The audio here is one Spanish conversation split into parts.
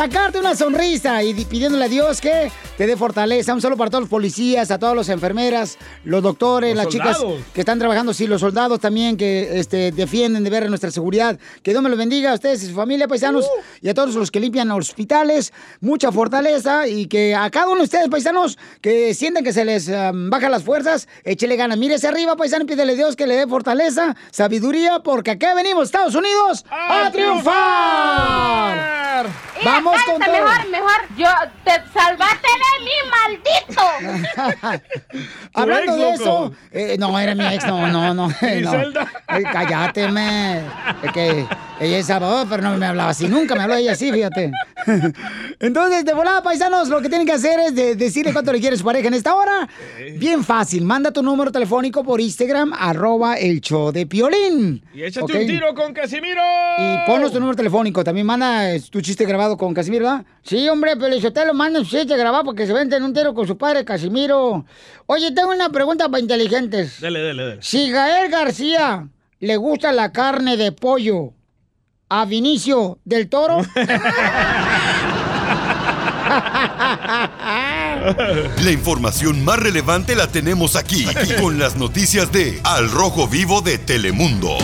sacarte una sonrisa y pidiéndole a Dios que te dé fortaleza. Un saludo para todos los policías, a todas las enfermeras, los doctores, Los las chicas que están trabajando, sí, los soldados también que este, defienden de ver nuestra seguridad. Que Dios me los bendiga a ustedes y su familia, paisanos, y a todos los que limpian hospitales. Mucha fortaleza y que a cada uno de ustedes, paisanos, que sienten que se les um, bajan las fuerzas, échele ganas. Mírese arriba, paisano, y pídele a Dios que le dé fortaleza, sabiduría, porque acá venimos, Estados Unidos, a, triunfar. Vamos con todo. mejor, mejor. Yo te salvaste de mí, maldito. Hablando ex, de loco. eso, eh, no, era mi ex, no, no, no. no. Eh, cállate, me. Es que ella es Salvador, pero no me hablaba así, nunca me habló ella así, fíjate. Entonces, de volada, paisanos, lo que tienen que hacer es de- decirle cuánto le quiere su pareja en esta hora. Bien fácil, manda tu número telefónico por Instagram, arroba el show de Piolín. Y échate ¿ok? un tiro con Casimiro. Y ponnos tu número telefónico. También manda eh, tu chiste grabado con Casimiro, ¿verdad? Sí, hombre, pero si usted lo manda su chiste grabado porque se venden un tiro con su padre, Casimiro. Oye, tengo una pregunta para inteligentes. Dale, dale, dale. Si Gael García le gusta la carne de pollo a Vinicio del Toro. La información más relevante la tenemos aquí, aquí, con las noticias de Al Rojo Vivo de Telemundo.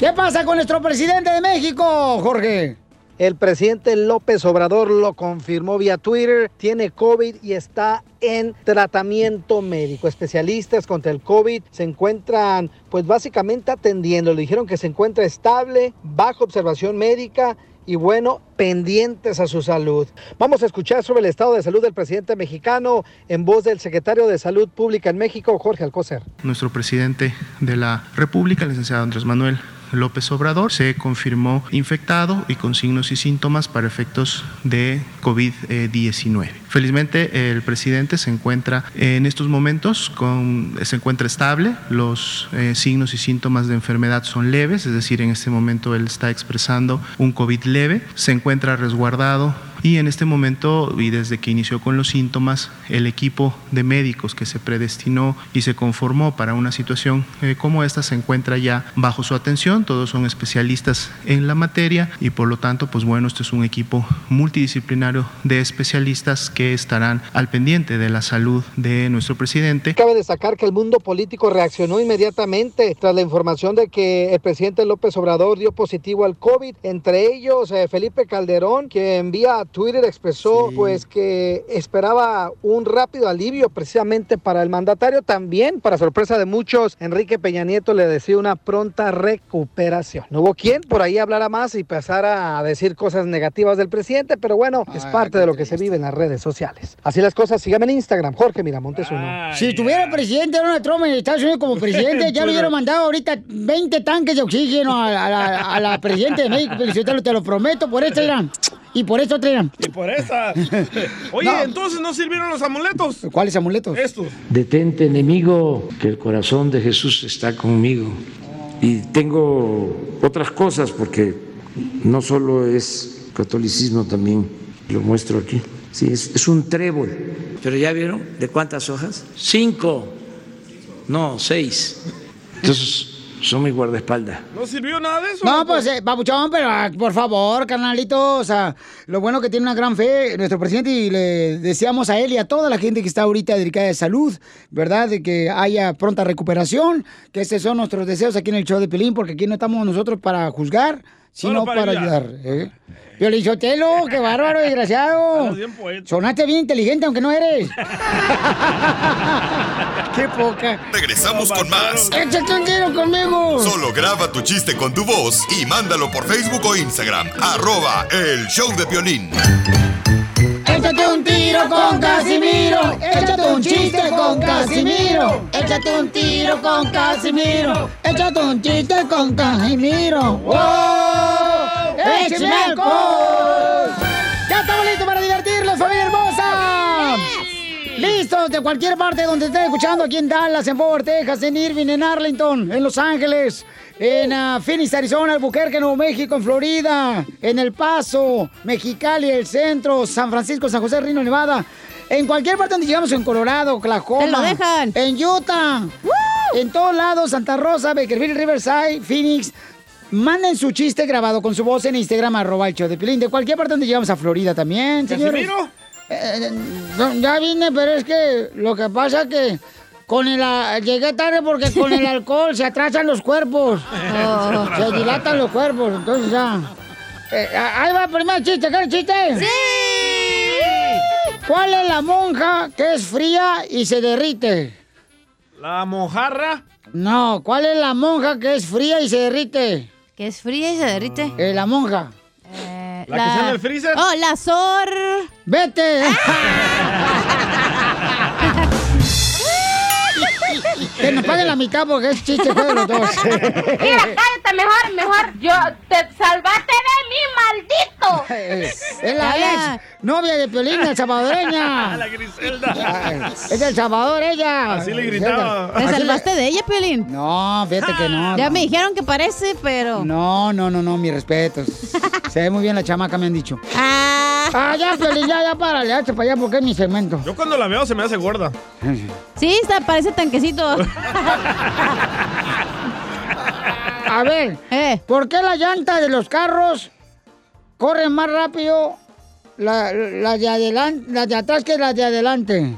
¿Qué pasa con nuestro presidente de México, Jorge? El presidente López Obrador lo confirmó vía Twitter, tiene COVID y está en tratamiento médico. Especialistas contra el COVID se encuentran pues básicamente atendiendo. Le dijeron que se encuentra estable, bajo observación médica y bueno, pendientes a su salud. Vamos a escuchar sobre el estado de salud del presidente mexicano en voz del secretario de Salud Pública en México, Jorge Alcocer. Nuestro presidente de la República, el licenciado Andrés Manuel López Obrador, se confirmó infectado y con signos y síntomas para efectos de COVID-19. Felizmente el presidente se encuentra en estos momentos con, se encuentra estable, los eh, signos y síntomas de enfermedad son leves, es decir, en este momento él está expresando un COVID leve, se encuentra resguardado y en este momento, y desde que inició con los síntomas, el equipo de médicos que se predestinó y se conformó para una situación eh, como esta se encuentra ya bajo su atención. Todos son especialistas en la materia y por lo tanto, pues bueno, este es un equipo multidisciplinario de especialistas que estarán al pendiente de la salud de nuestro presidente. Cabe destacar que el mundo político reaccionó inmediatamente tras la información de que el presidente López Obrador dio positivo al COVID. Entre ellos, eh, Felipe Calderón, que envía a Twitter expresó pues que esperaba un rápido alivio precisamente para el mandatario. También, para sorpresa de muchos, Enrique Peña Nieto le decía una pronta recuperación. No hubo quien por ahí hablara más y pasara a decir cosas negativas del presidente, pero bueno, es parte de lo que se vive en las redes sociales. Así las cosas, síganme en Instagram, Jorge Miramontes uno. Si tuviera el presidente Donald Trump en Estados Unidos como presidente, ya le hubiera mandado ahorita 20 tanques de oxígeno a, a la, a la presidente de México. Felicitelo, te lo prometo, por esto irán. Y por esto traerán. Y por esa. Oye, No. entonces no sirvieron los amuletos. ¿Cuáles amuletos? Estos. Detente enemigo, que el corazón de Jesús está conmigo. Y tengo otras cosas porque no solo es catolicismo, también lo muestro aquí. Sí, es, es un trébol. Pero ya vieron de cuántas hojas? Cinco. No, seis. Entonces, son mi guardaespaldas. ¿No sirvió nada de eso? No, pues, eh, papuchón, pero ah, por favor, carnalito, o sea, lo bueno que tiene una gran fe nuestro presidente y le deseamos a él y a toda la gente que está ahorita dedicada de salud, ¿verdad? De que haya pronta recuperación, que estos son nuestros deseos aquí en el show de Pelín, porque aquí no estamos nosotros para juzgar, sino para, para ayudar. ¿eh? Qué bárbaro, desgraciado. Sonaste bien inteligente, aunque no eres. qué poca. Regresamos con más. Échate un tiro conmigo. Solo graba tu chiste con tu voz y mándalo por Facebook o Instagram. Arroba el show de violín. Tiro con Casimiro. Échate un chiste con Casimiro. Échate un tiro con Casimiro. Échate un chiste con Casimiro. ¡Wow! ¡Échame alcohol! ¡Ya estamos listos para divertirnos, familia hermosa! Listos de cualquier parte donde estén escuchando, aquí en Dallas, en Fort Texas, en Irving, en Arlington, en Los Ángeles, en ah, Phoenix, Arizona, Albuquerque, Nuevo México, en Florida, en El Paso, Mexicali, el centro, San Francisco, San José, Reno, Nevada. En cualquier parte donde llegamos, en Colorado, Oklahoma. Te lo dejan. En Utah. En todos lados, Santa Rosa, Bakerville, Riverside, Phoenix. Manden su chiste grabado con su voz en Instagram, arroba el show de Piolín. De cualquier parte donde llegamos a Florida también, señores. Eh, no, ya vine, pero es que lo que pasa que con el a- llegué tarde porque con el alcohol se atrasan los cuerpos. Oh. Se dilatan los cuerpos, entonces ya. Eh, a- ahí va el primer chiste, ¿qué chiste? ¡Sí! ¿Cuál es la monja que es fría y se derrite? La mojarra. No, ¿cuál es la monja que es fría y se derrite? Que es fría y se derrite. Eh, la monja. ¿La que está en el freezer? Oh, la sor. ¡Vete! que nos paguen la mitad porque es chiste de los dos. Mira, cállate mejor, mejor. Yo te salvaste de mí, maldito. es la ex novia de Piolín, la salvadoreña. La Griselda. Es del Salvador ella. Así le gritaba. ¿Te salvaste de ella, Piolín? No, fíjate que no. Ya no. me dijeron que parece, pero... No, no, no, no, mis respetos. Se ve muy bien la chamaca, me han dicho. Ah, Ah, ya, Piolín, ya, ya, párale, hazte para allá porque es mi segmento. Yo cuando la veo se me hace gorda. sí, está, parece tanquecito. A ver, Eh, ¿por qué la llanta de los carros corren más rápido la, la de adelante, las de atrás que las de adelante?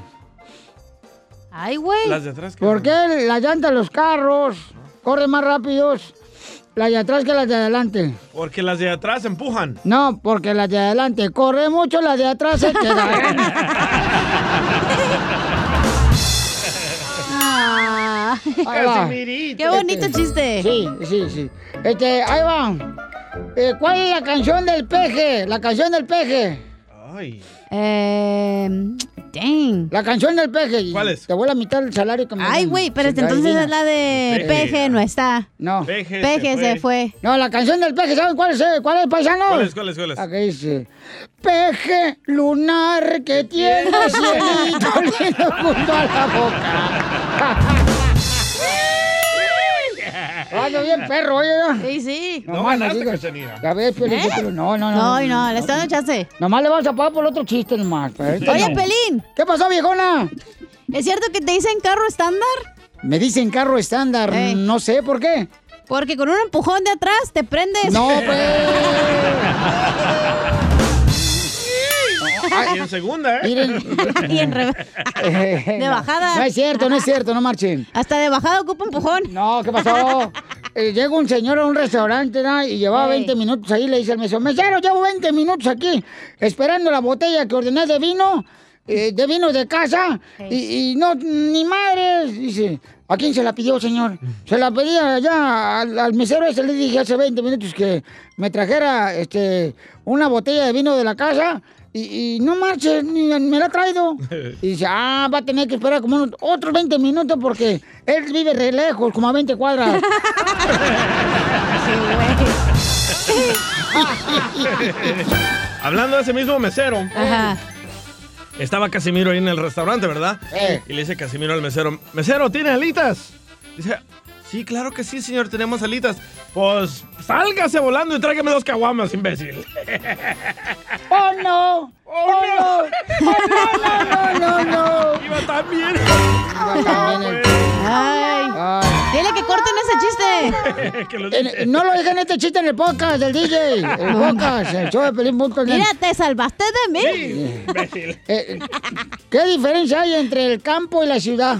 Ay, güey. Las de atrás. que- ¿Por qué la llanta de los carros corren más rápidos las de atrás que las de adelante? Porque las de atrás empujan. No, porque las de adelante corre mucho, las de atrás se quedan. Qué bonito chiste. Sí, sí, sí. Este, ahí va. Eh, ¿Cuál es la canción del peje? La canción del peje. Ay. Eh, dang. La canción del peje. ¿Cuál es? Te voy a mitad del salario que me Ay, güey, pero entonces es la de Peje. Peje, no está. No. Peje, Peje se fue. No, la canción del peje, ¿saben cuál es? eh? ¿Cuál es, paisano? ¿Cuál es? ¿Cuál es? ¿Cuál es? Acá dice, peje lunar que tiene cielito lindo junto a la boca. Ando bien perro, oye. Sí, sí. No más ganaste, digas. Cachanilla. Ya ves, Piolín, ¿Eh? No, no, no. No, no, le está dando chance. Nomás le vas a pagar por otro chiste nomás. pero este Oye, no. Pelín, ¿Qué pasó, viejona? ¿es cierto que te dicen carro estándar? Me dicen carro estándar, Ey. no sé por qué. Porque con un empujón de atrás te prendes. No, pues. Y en segunda, ¿eh? Miren. y en revés. de bajada. No es cierto, no es cierto, no marchen. Hasta de bajada ocupa empujón. No, ¿qué pasó? Eh, llega un señor a un restaurante ¿no? y llevaba Ey. 20 minutos ahí. Le dice al mesero, mesero, llevo 20 minutos aquí esperando la botella que ordené de vino, eh, de vino de casa, y, y no, ni madres. Dice, ¿a quién se la pidió, señor? Se la pedí allá al, al mesero ese. Le dije hace 20 minutos que me trajera este, una botella de vino de la casa. Y, y no marche, ni me la ha traído. Y dice, ah, va a tener que esperar como unos otros 20 minutos porque él vive re lejos, como a 20 cuadras. Hablando de ese mismo mesero, Ajá. estaba Casimiro ahí en el restaurante, ¿verdad? Eh. Y le dice Casimiro al mesero, mesero, ¿tiene alitas? Dice, sí, claro que sí, señor, tenemos alitas. Pues sálgase volando y tráigame dos caguamas, imbécil. ¡Oh, no! ¡Oh, no! ¡Oh, no, no, no, no! Iba también. Iba también el- Ay. Ay. Dile que corten ese chiste. Que lo En- dice. no lo dejen este chiste en el podcast del DJ. El podcast, el show de Pelín Punto net. Mira, te salvaste de mí. Sí, imbécil. Eh, ¿Qué diferencia hay entre el campo y la ciudad?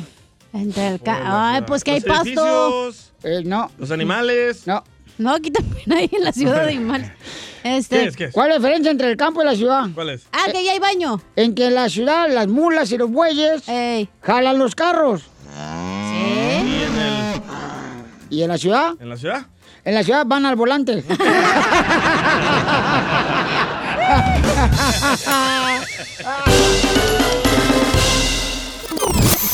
Entre el ca- Ay, pues que hay Los pasto. Eh, no, los animales. no. No, aquí también hay en la ciudad de animales. Este. ¿Qué es? ¿Qué es? ¿Cuál es la diferencia entre el campo y la ciudad? ¿Cuál es? Ah, que ya hay baño. En que en la ciudad las mulas y los bueyes Ey. jalan los carros. Sí. ¿Y en, el- ¿Y en la ciudad? en la ciudad? En la ciudad van al volante.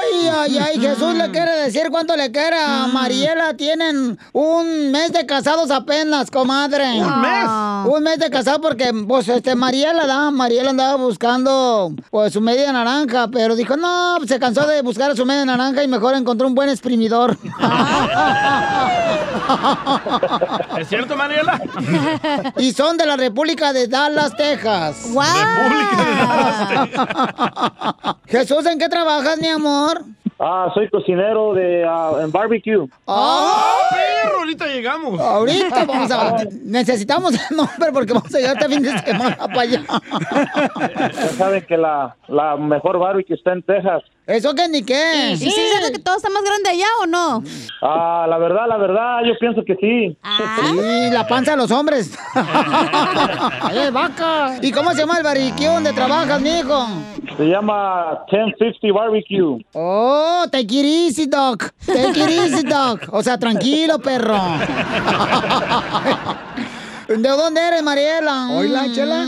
Ay, ay, ay, Jesús le quiere decir cuánto le quiere a Mariela. Tienen un mes de casados apenas, comadre. ¿Un mes? Un mes de casados porque, pues, este, Mariela, da, Mariela andaba buscando, pues, su media naranja, pero dijo, no, pues, se cansó de buscar su media naranja y mejor encontró un buen exprimidor. ¿Es cierto, Mariela? y son de la República de Dallas, Texas. ¡Wow! Jesús, ¿en qué trabajas, mi amor? Ah, soy cocinero de ah, en barbecue. ¡Ah! Perro, ahorita llegamos. Ahorita vamos a... Necesitamos el nombre porque vamos a llegar este fin de semana para allá. Ya saben que la, la mejor barbecue está en Texas. ¿Eso qué ni qué? ¿Y si es cierto que todo está más grande allá o no? Ah, la verdad, la verdad, yo pienso que sí. Sí, la panza de los hombres. ¡Eh, vaca! ¿Y cómo se llama el barbecue donde trabajas, mijo? Se llama 1050 Barbecue. Oh, take it easy, doc. Take it easy, doc. O sea, tranquilo, perro. ¿De dónde eres, Mariela? Hola, chela.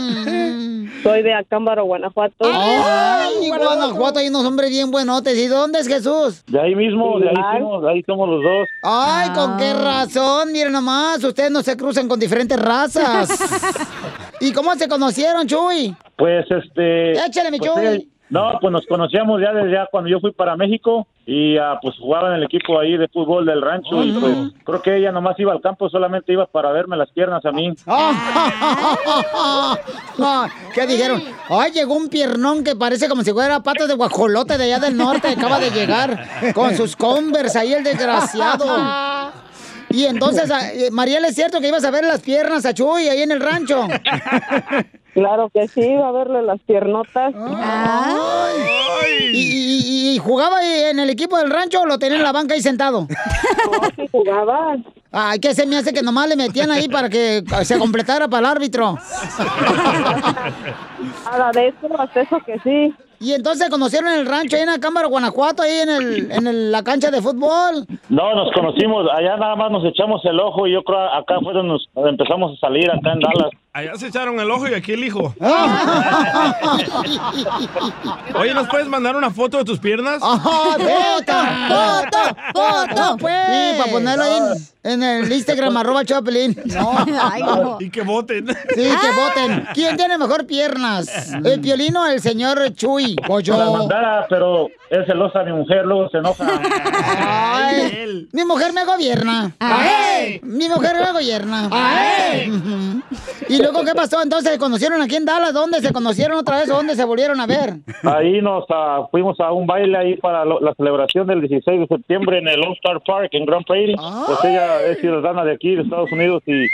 Soy de Acámbaro, Guanajuato. Ay, Guanajuato, hay unos hombres bien buenotes. ¿Y dónde es Jesús? De ahí mismo, de ahí somos, ahí somos los dos. Ay, ¿con qué razón? Miren nomás, ustedes no se cruzan con diferentes razas. ¿Y cómo se conocieron, Chuy? Pues este. Échale, mi pues, Chuy. No, pues nos conocíamos ya desde ya cuando yo fui para México y ah, pues jugaba en el equipo ahí de fútbol del rancho y pues creo que ella nomás iba al campo, solamente iba para verme las piernas a mí. ¿Qué dijeron? Ay, llegó un piernón que parece como si fuera patas de guajolote de allá del norte. Acaba de llegar con sus Converse ahí el desgraciado. Y entonces, ah, eh, Mariela, ¿es cierto que ibas a ver las piernas a Chuy ahí en el rancho? Claro que sí, iba a verle las piernotas. ¿Y, y- y jugaba en el equipo del rancho o lo tenía en la banca ahí sentado? sí jugaba. Ay, que se me hace que nomás le metían ahí para que se completara para el árbitro. Eso, hasta eso que sí. Y entonces conocieron en el rancho, ahí en Acámbaro, Guanajuato, ahí en, el, en el- la cancha de fútbol. No, nos conocimos, allá nada más nos echamos el ojo y yo creo acá fue donde nos empezamos a salir, acá en Dallas. Allá se echaron el ojo y aquí el hijo. Oye, ¿nos puedes mandar una foto de tus piernas? ¡Ajá, foto! ¡Foto! ¡Foto! pues. Sí, para ponerlo ahí en, en el Instagram, arroba Chapelín. No. Y que voten. Sí, que voten. ¿Quién tiene mejor piernas? ¿El piolino o el señor Chuy? La yo. mandara, pero es celosa mi mujer, luego se enoja. Ay, mi mujer me gobierna. ¡Ay! Mi mujer me gobierna. ¡Ay! Ujú. ¿Y luego qué pasó? Entonces, ¿se conocieron aquí en Dallas? ¿Dónde se conocieron otra vez dónde se volvieron a ver? Ahí nos ah, fuimos a un baile ahí para lo- la celebración del 16 de septiembre en el All Star Park en Grand Prairie. Pues ella es ciudadana de aquí, de Estados Unidos, y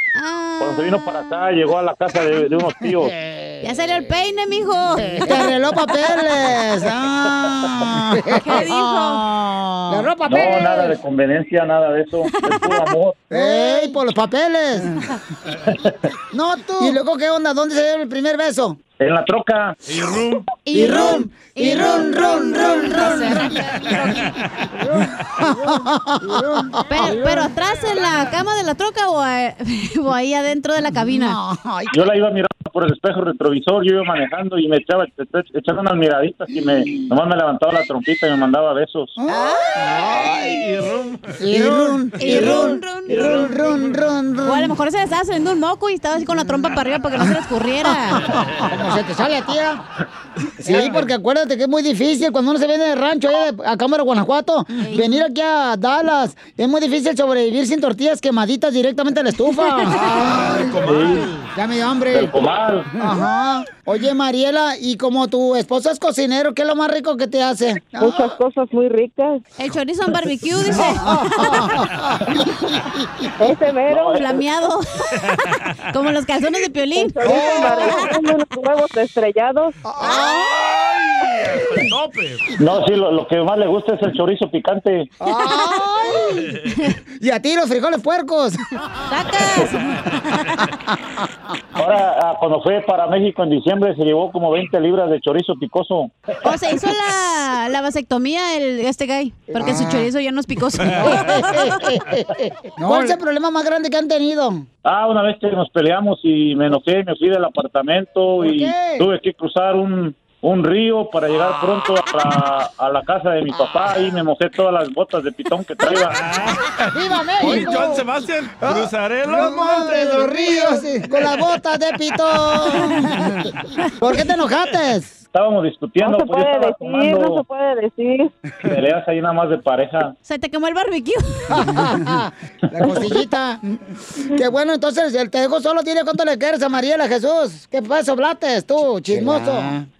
cuando se vino para acá llegó a la casa de, de unos tíos. Ya salió el peine, mijo. Te arregló papeles. Ah. ¿Qué dijo? Le arregló No, nada de conveniencia, nada de eso. Es puro amor. ¡Ey, por los papeles! no, tú. ¿Y luego qué onda? ¿Dónde se dio el primer beso? En la troca. Y rum. Y rum, y rum, rum, rum, Pero, pero atrás en la cama de la troca o, eh, o ahí adentro de la cabina. Yo la iba mirando por el espejo retrovisor, yo iba manejando y me echaba, echaba unas miraditas y me, nomás me levantaba la trompita y me mandaba besos. Ay, y rum. Y rum, Y run, y run, run, run. O a lo mejor se le estaba saliendo un moco y estaba así con la trompa para arriba para que no se le escurriera. Se te sale a tía. Sí, porque acuérdate que es muy difícil cuando uno se viene de rancho allá de- a Cámara, Guanajuato, venir aquí a Dallas. Es muy difícil sobrevivir sin tortillas quemaditas directamente a la estufa. Ay, ya me dio hambre. Comal. Ajá. Oye, Mariela, y como tu esposo es cocinero, ¿qué es lo más rico que te hace? Muchas cosas muy ricas. El chorizo en barbecue, dice. Ese mero. Flameado. Como los calzones de piolín. Chorizo en barbecue, unos huevos estrellados. El tope. No, sí, lo, lo que más le gusta es el chorizo picante. ¡Ay! Y a ti los frijoles puercos. ¡Sacas! Ahora, ah, cuando fue para México en diciembre, se llevó como 20 libras de chorizo picoso. O se hizo la, la vasectomía el, este guy, porque su Ah. chorizo ya no es picoso. ¿Cuál es el problema más grande que han tenido? Ah, una vez que nos peleamos y me enojé, me fui del apartamento y qué? Tuve que cruzar un, un río para llegar pronto a la, a la casa de mi papá y me mojé todas las botas de pitón que traía. ¡Viva Oye, México! Joan Sebastián, cruzaré los Los montes, los ríos, con las botas de pitón. ¿Por qué te enojaste? Estábamos discutiendo, No se pues puede decir, no se puede decir. peleas ahí nada más de pareja. Se te quemó el barbecue. La costillita. Qué bueno, entonces el te dejo solo. Dile cuánto le quieres a Mariela Jesús. ¿Qué pasó, Blates, tú, chismoso?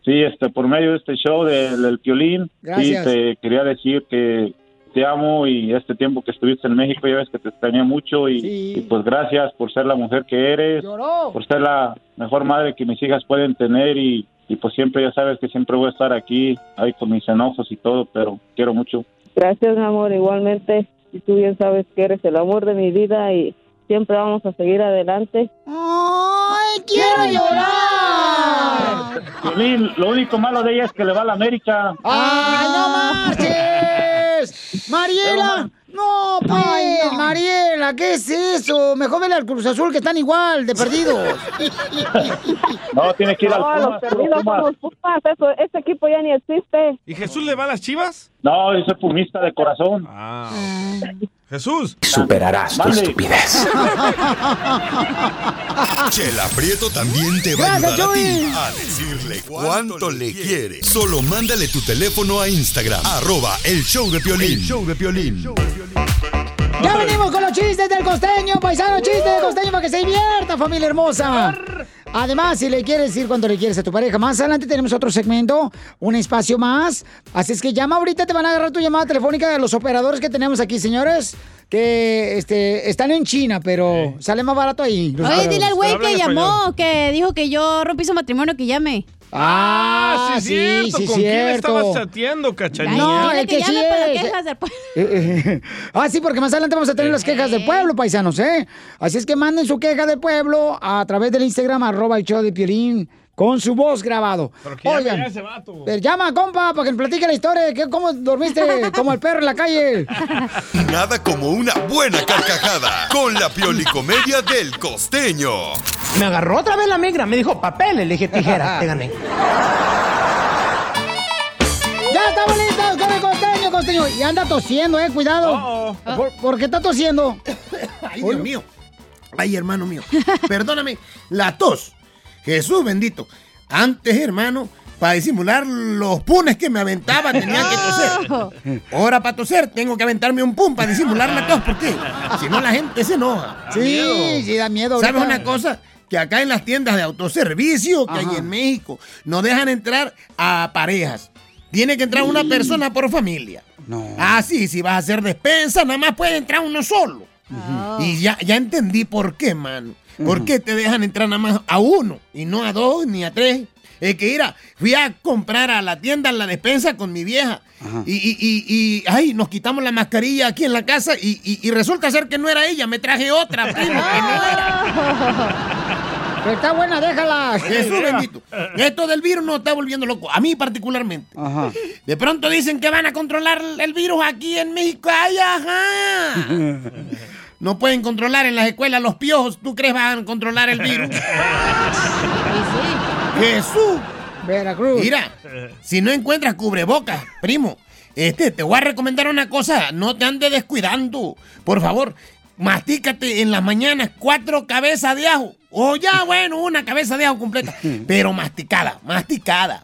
Sí, este, por medio de este show del, del Piolín, Gracias. sí, te quería decir que te amo y este tiempo que estuviste en México ya ves que te extrañé mucho y, y pues gracias por ser la mujer que eres, Lloró. por ser la mejor madre que mis hijas pueden tener y, y pues siempre ya sabes que siempre voy a estar aquí, ahí con mis enojos y todo, pero quiero mucho. Gracias, mi amor, igualmente. Y tú bien sabes que eres el amor de mi vida y siempre vamos a seguir adelante. ¡Ay, quiero llorar! Lo único malo de ella es que le va a la América. ¡Ay, no marches! ¡Mariela! No, pues, Mariela, ¿qué es eso? Mejor vele al Cruz Azul que están igual de perdidos. No, tiene que ir al Pumas, los perdidos Pumas. somos Pumas, eso, ese equipo ya ni existe. ¿Y Jesús le va a las chivas? No, yo soy pumista de corazón. Ah. Jesús. Superarás tu estupidez. Chela Prieto también te va a Gracias, ayudar a ti a decirle cuánto le quiere. Solo mándale tu teléfono a Instagram, arroba el show de Piolín. El show de Piolín. Ya venimos con los chistes del costeño, paisano, chistes del costeño para que se divierta, familia hermosa. Además, si le quieres decir cuánto le quieres a tu pareja, más adelante tenemos otro segmento, un espacio más. Así es que llama ahorita, te van a agarrar tu llamada telefónica de los operadores que tenemos aquí, señores, que este, están en China, pero sale más barato ahí. Oye, dile al güey que llamó, que dijo que yo rompí su matrimonio, que llame. Ah, sí, cierto. sí, ¿Con quién cierto. estabas chateando, cachanilla? No, el que sí llame para es. quejas del pueblo. ah, sí, porque más adelante vamos a tener las quejas del pueblo, paisanos, ¿eh? Así es que manden su queja del pueblo a través del Instagram, arroba el show de Piolín, con su voz grabado. Pero que llame Oigan, ya ese vato. pero llama, compa, para que nos platique la historia de que, cómo dormiste como el perro en la calle. Nada como una buena carcajada con la piolicomedia del costeño. Me agarró otra vez la migra, me dijo papeles, le dije tijera, te gané. ¡Ya estamos listos con el costeño, costeño! Y anda tosiendo, eh, cuidado. ¿Por, por qué está tosiendo? Ay, Dios mío. Ay, hermano mío. Perdóname, la tos. Jesús bendito. Antes, hermano, para disimular los punes que me aventaba, tenía que toser. Ahora, para toser, tengo que aventarme un pum para disimular la tos. ¿Por qué? Si no, la gente se enoja. Sí, sí, da miedo. ¿Sabes ahorita. una cosa? Que acá en las tiendas de autoservicio que hay en México no dejan entrar a parejas. Tiene que entrar una persona por familia. No. Ah, sí, si vas a hacer despensa, nada más puede entrar uno solo. Y ya, ya entendí por qué, mano. ¿Por qué te dejan entrar nada más a uno y no a dos ni a tres? Es que, mira, fui a comprar a la tienda la despensa con mi vieja. Y, y, y, y, ay, nos quitamos la mascarilla aquí en la casa y, y- y resulta ser que no era ella, me traje otra, primo, que no era. Pero está buena, déjala. Jesús bendito. Esto del virus nos está volviendo loco. A mí particularmente. De pronto dicen que van a controlar el virus aquí en México. ¡Ay, ajá! No pueden controlar en las escuelas los piojos. ¿Tú crees van a controlar el virus? Jesús. Veracruz. Mira, si no encuentras cubrebocas, primo, este, te voy a recomendar una cosa. No te andes descuidando. Por favor, mastícate en las mañanas cuatro cabezas de ajo. O ya, bueno, una cabeza de ajo completa. Pero masticada, masticada.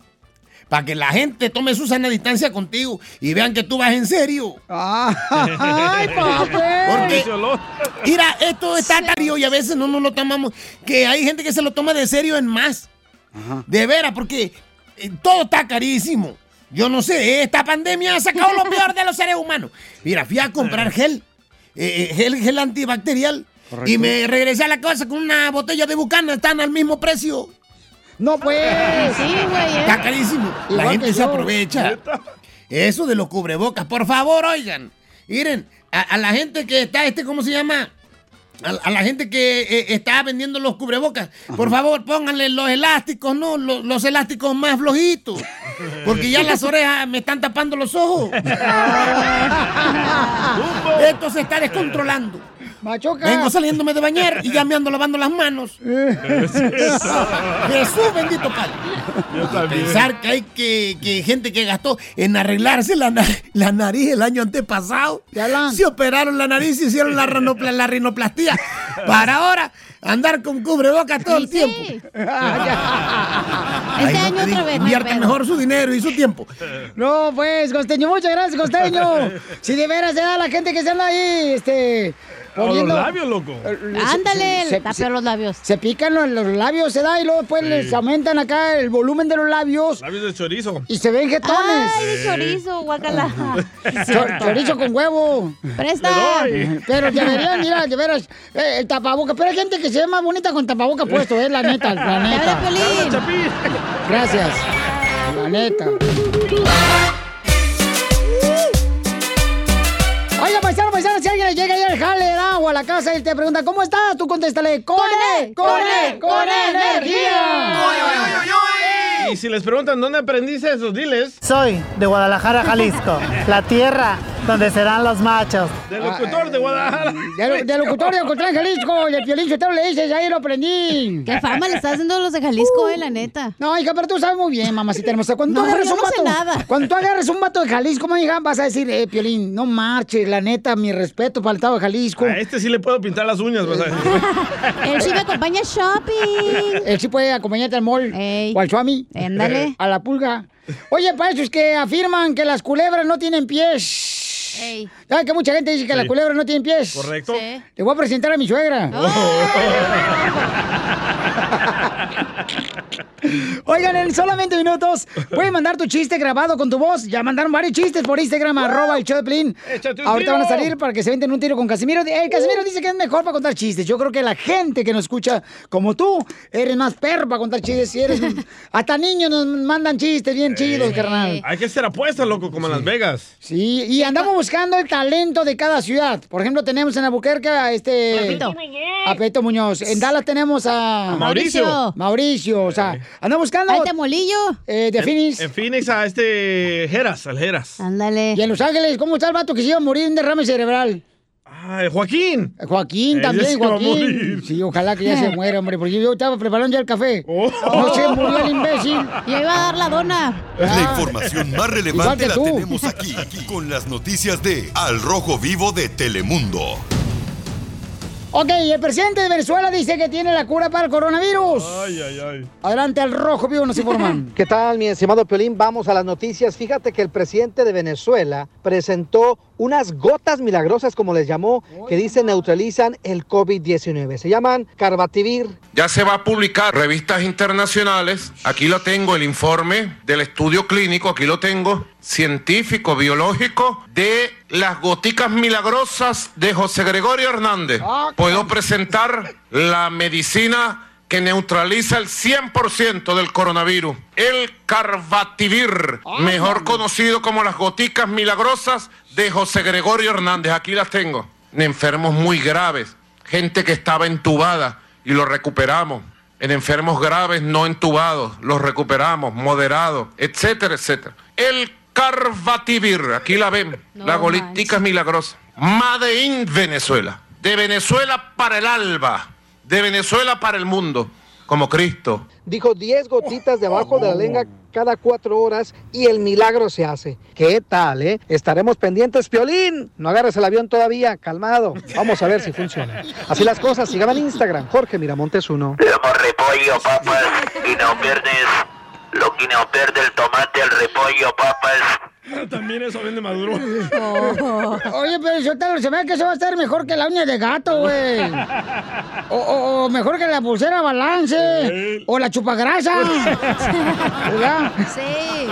Para que la gente tome su sana distancia contigo y vean que tú vas en serio. ¡Ay! Porque, mira, esto está tan serio y a veces no nos lo tomamos. Que hay gente que se lo toma de serio en más. De veras, porque eh, todo está carísimo. Yo no sé, esta pandemia ha sacado lo peor de los seres humanos. Mira, fui a comprar gel, eh, eh, gel, gel antibacterial. Correcto. Y me regresé a la casa con una botella de bucana, están al mismo precio. No, pues. Sí, güey. ¿eh? Está carísimo. La Igual gente se aprovecha. Eso de los cubrebocas, por favor, oigan. Miren, a, a la gente que está, este, ¿cómo se llama? A, a la gente que eh, está vendiendo los cubrebocas, por favor, pónganle los elásticos, ¿no? Los, los elásticos más flojitos. Porque ya las orejas me están tapando los ojos. Esto se está descontrolando. Vengo saliéndome de bañar y ya me ando lavando las manos. Jesús bendito Padre. Yo también. Pensar que hay que, que gente que gastó en arreglarse la, la nariz el año antepasado. Se operaron la nariz y hicieron la, la rinoplastía. Para ahora andar con cubrebocas todo el tiempo. Ay, Este no año otra vez, no Invierte pedo. mejor su dinero y su tiempo. No, pues, Costeño, muchas gracias, Costeño. Si de veras se da la gente que se anda ahí, este. A los poniendo- labios, loco. Ándale, se- se- los labios. Se pican los, los labios, se da, y luego después Sí. les aumentan acá el volumen de los labios Labios de chorizo. y se ven jetones. Ay, de chorizo, guacala. Chor- chorizo con huevo. Presta. Pero deberían, mira, de veras, eh, el tapaboca. Pero hay gente que se ve más bonita con tapaboca puesto, eh, la neta, la neta. Gracias. La neta. Oiga, paisano, paisano, si alguien llega ahí al jale, ¿verdad? o a la casa y te pregunta, ¿cómo estás? Tú contéstale, ¡Con E! ¡Con E! ¡Con energía! Y si les preguntan dónde aprendiste eso, diles. Soy de Guadalajara, Jalisco, la tierra donde serán los machos. Del locutor de Guadalajara. De, de locutor de Ocotlán, Jalisco, y el violín Sotelo le dices, ahí lo aprendí. Qué fama le estás haciendo a los de Jalisco, eh, la neta. No, hija, pero tú sabes muy bien, mamacita hermosa. Cuando tú No, agarres yo un no sé vato, nada. cuando tú agarres un vato de Jalisco, hija, vas a decir, eh, Piolín, no marches, la neta, mi respeto para el estado de Jalisco. A este sí le puedo pintar las uñas, vas a decir. Él sí me acompaña shopping. Él sí puede acompañarte al mall o al Suami. Ándale. A la pulga. Oye, para esos que afirman que las culebras no tienen pies. Ey. ¿Sabes que mucha gente dice que las culebras no tienen pies? Correcto. Sí. Le voy a presentar a mi suegra. Oigan, en solamente minutos pueden mandar tu chiste grabado con tu voz. Ya mandaron varios chistes por Instagram, arroba el un Ahorita tiro. van a salir para que se venten un tiro con Casimiro. El Casimiro dice que es mejor para contar chistes. Yo creo que la gente que nos escucha, como tú, eres más perro para contar chistes. Y eres... Hasta niños nos mandan chistes bien chidos, carnal. Hay que hacer apuestas, loco, como en Las Vegas. Sí, y andamos buscando el talento de cada ciudad. Por ejemplo, tenemos en Albuquerque a este... Pepito. A Peto Muñoz. En Dallas tenemos a... A Mauricio. Mauricio, o sea, andamos buscando... Ay, Temolillo. Eh, de Phoenix. En Phoenix a este Jeras, al Jeras. Ándale. Y en Los Ángeles, ¿cómo está el vato que se iba a morir de un derrame cerebral? Ay, Joaquín. Joaquín Ese también, sí va a Joaquín. morir. Sí, ojalá que ya se muera, hombre, porque yo estaba preparando ya el café. No se murió el imbécil. Yo iba a dar la dona. La información más relevante la tenemos aquí, aquí, con las noticias de Al Rojo Vivo de Telemundo. Ok, el presidente de Venezuela dice que tiene la cura para el coronavirus. Ay, ay, ay. Adelante, al rojo vivo nos informan. ¿Qué tal, mi estimado Piolín? Vamos a las noticias. Fíjate que el presidente de Venezuela presentó unas gotas milagrosas, como les llamó, que dice neutralizan el COVID-19. Se llaman Carbativir. Ya se va a publicar revistas internacionales. Aquí lo tengo, el informe del estudio clínico, aquí lo tengo, científico, biológico, de las goticas milagrosas de José Gregorio Hernández. Puedo presentar la medicina que neutraliza el 100% del coronavirus. El Carbativir, mejor conocido como las goticas milagrosas de José Gregorio Hernández. Aquí las tengo. En enfermos muy graves, gente que estaba entubada y lo recuperamos. En enfermos graves no entubados, los recuperamos, moderados, etcétera, etcétera. El Carbativir, aquí la ven, la golítica milagrosa. Made in Venezuela. De Venezuela para el alba. De Venezuela para el mundo. Como Cristo. Dijo 10 gotitas debajo de la lengua cada cuatro horas y el milagro se hace. ¿Qué tal, eh? Estaremos pendientes, Piolín. No agarres el avión todavía, calmado. Vamos a ver si funciona. Así las cosas, síganme en Instagram, Jorge Miramontes 1. repollo, papas, y no pierdes lo que no pierde el tomate, el repollo, papas. También eso vende maduro. Oye, pero yo te se ve que eso va a estar mejor que la uña de gato, güey. O, o- o mejor que la pulsera balance. O la chupagrasa. ¿Verdad? Sí.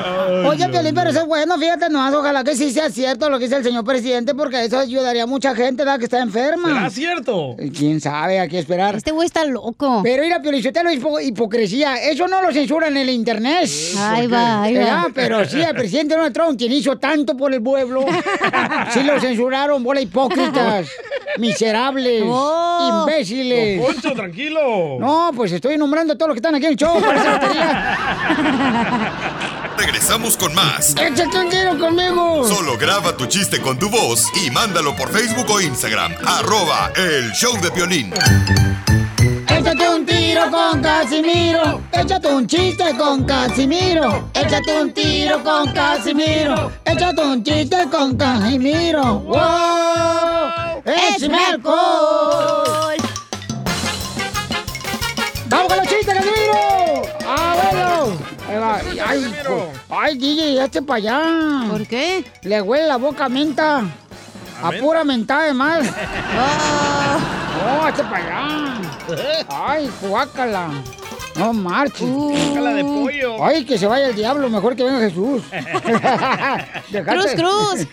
Oye, Piolín, pero eso es bueno, fíjate nomás, ojalá que sí sea cierto lo que dice el señor presidente, porque eso ayudaría a mucha gente, ¿verdad? Que está enferma. ¿Será cierto? ¿Quién sabe? Hay que esperar. Este güey está loco. Pero mira, es hipo- hipocresía. Eso no lo censuran en el internet. Ahí va, ahí va. Pero sí, el presidente Donald Trump, quien hizo tanto por el pueblo, sí lo censuraron, bola hipócritas, miserables, Oh. imbéciles. Don Poncho, tranquilo. No, pues estoy nombrando a todos los que están aquí en el show. Regresamos con más. Échate un tiro conmigo. Solo graba tu chiste con tu voz y mándalo por Facebook o Instagram. Arroba el show de violín. Échate un tiro con Casimiro. Échate un chiste con Casimiro. Échate un tiro con Casimiro. Échate un chiste con Casimiro. ¡Wow! ¡Échame alcohol! ¡Vamos con los chistes, Casimiro! ¡Ah, bueno! Ay, jo- ay, DJ, hazte para allá. ¿Por qué? Le huele la boca a menta. A pura mentada de mal. Oh, hazte para allá. Ay, cuácala. No marches. Guácala de pollo. Ay, que se vaya el diablo, mejor que venga Jesús. Cruz, Dejate- cruz.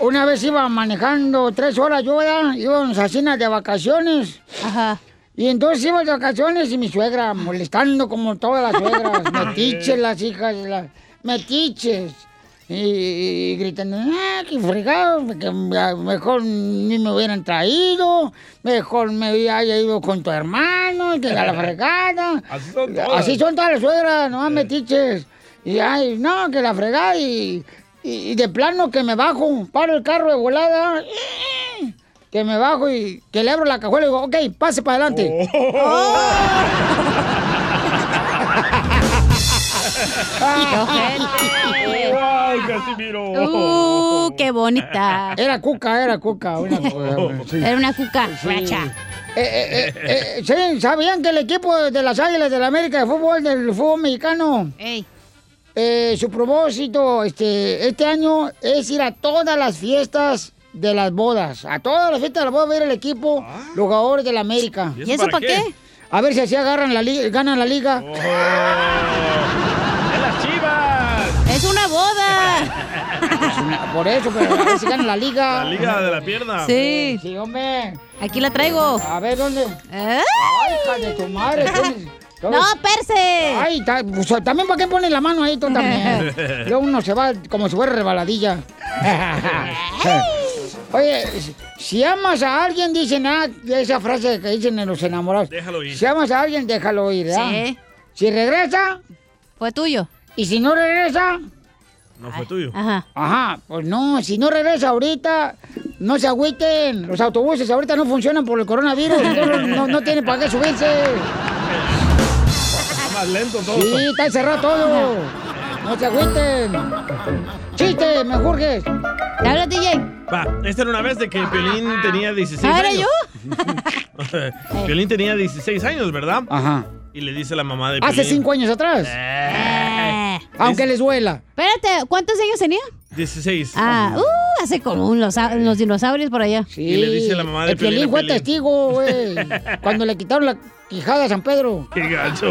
Una vez iba manejando tres horas yo, ¿verdad? Íbamos a cenas de vacaciones. Ajá. Y entonces íbamos de vacaciones y mi suegra molestando como todas las suegras. metiches las hijas, las metiches. Y, y gritando, ah, qué fregado, que mejor ni me hubieran traído, mejor me haya ido con tu hermano, que a la fregada. Así son todas. Así son todas las suegras, no metiches. Y ay, no, que la fregada y, y, y de plano que me bajo, paro el carro de volada, que me bajo y que le abro la cajuela y digo, ok, pase para adelante. ¡Wow, Casimiro! Uh, qué bonita. Era cuca, era cuca. Una, Era una cuca. Sí. Racha. Eh, eh, eh, eh, sí, ¿sabían que el equipo de las Águilas de la América de fútbol, del fútbol mexicano, eh, su propósito este, este año es ir a todas las fiestas de las bodas? A todas las fiestas de las bodas va a ir el equipo, los jugadores de la América. ¿Y eso ¿Y eso para para qué? qué? A ver si así agarran la liga, ganan la liga. ¡De Por eso, pero a ver si ganan la liga. La liga de la pierna. Sí. Sí, hombre. Aquí la traigo. A ver, ¿dónde? ¡Ay! Ay, hija de tu madre. No, perse. Ay, ta- pues, también para qué pones la mano ahí tú también. Luego uno se va como si fuera rebaladilla. Oye, si- si amas a alguien, dicen, ah, esa frase que dicen en los enamorados. Déjalo ir. Si amas a alguien, déjalo ir, ¿verdad? Sí. Si regresa. Fue tuyo. Y si no regresa. No fue tuyo. Ajá. Ajá, pues no, si no regresa ahorita, no se agüiten. Los autobuses ahorita no funcionan por el coronavirus, entonces no, no tienen para qué subirse. Está más lento todo. Sí, está encerrado todo. No se agüiten. ¡Chiste, me jurgues! ¿Te hablas, DJ? Va, esta era una vez de que Piolín tenía 16 ¿Ah, era años. yo? Piolín tenía 16 años, ¿verdad? Ajá. Y le dice la mamá de Piolín. Hace cinco años atrás. Eh. Aunque les duela. Espérate, ¿cuántos años tenía? 16. Ah, uh, hace como un- los, los dinosaurios por allá. Sí. Y le dice la mamá de El Piolín fue Piolín. testigo, güey. cuando le quitaron la quijada a San Pedro. ¡Qué gacho!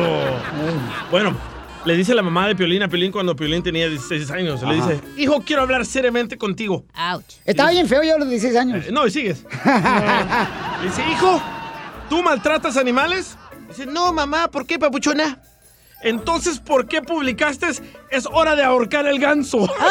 Bueno, le dice la mamá de Piolín a Piolín cuando Piolín tenía 16 años. Le dice, hijo, quiero hablar seriamente contigo. Ouch. Estaba bien feo yo a los 16 años. Eh, no, y sigues. Le dice, hijo, ¿tú maltratas animales? Dice, no, mamá, ¿por qué, papuchona? Entonces, ¿por qué publicaste es hora de ahorcar el ganso?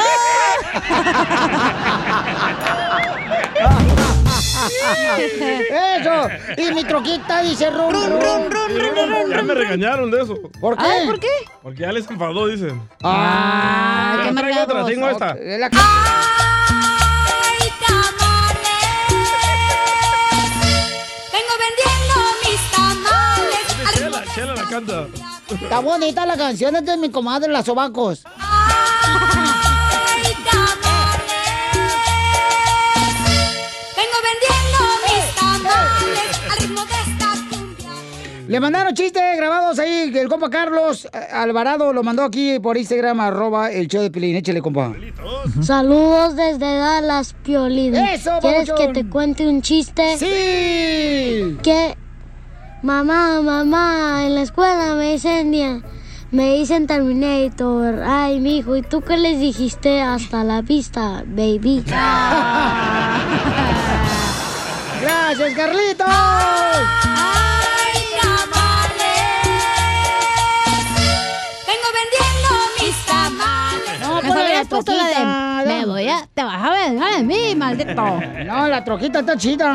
Eso. Y mi troquita dice rum, rum, Ya me regañaron de eso. ¿Por qué? Ay, ¿por qué? Porque ya les enfadó, dicen. Ah, Pero qué traigo otra, tengo esta. Es Chela, la canta. Está bonita la canción, es mi comadre, las sobacos. Ay, tamales. Vengo vendiendo mis tamales al ritmo de esta cumbia. Le mandaron chistes grabados ahí, el compa Carlos Alvarado lo mandó aquí por Instagram, arroba el show de Pilín. Échale, compa. Saludos desde Dallas, Piolín. ¡Eso, ¿Quieres que te cuente un chiste? ¡Sí! Que mamá, mamá, en la escuela me dicen me dicen Terminator. Ay, mijo, ¿y tú qué les dijiste? Hasta la vista, baby. ¡Gracias, Carlitos! Ay, tamales. Vengo vendiendo mis tamales. No, la de. Me dale. voy a. Te vas a vengar de mí, maldito. No, la troquita está chida.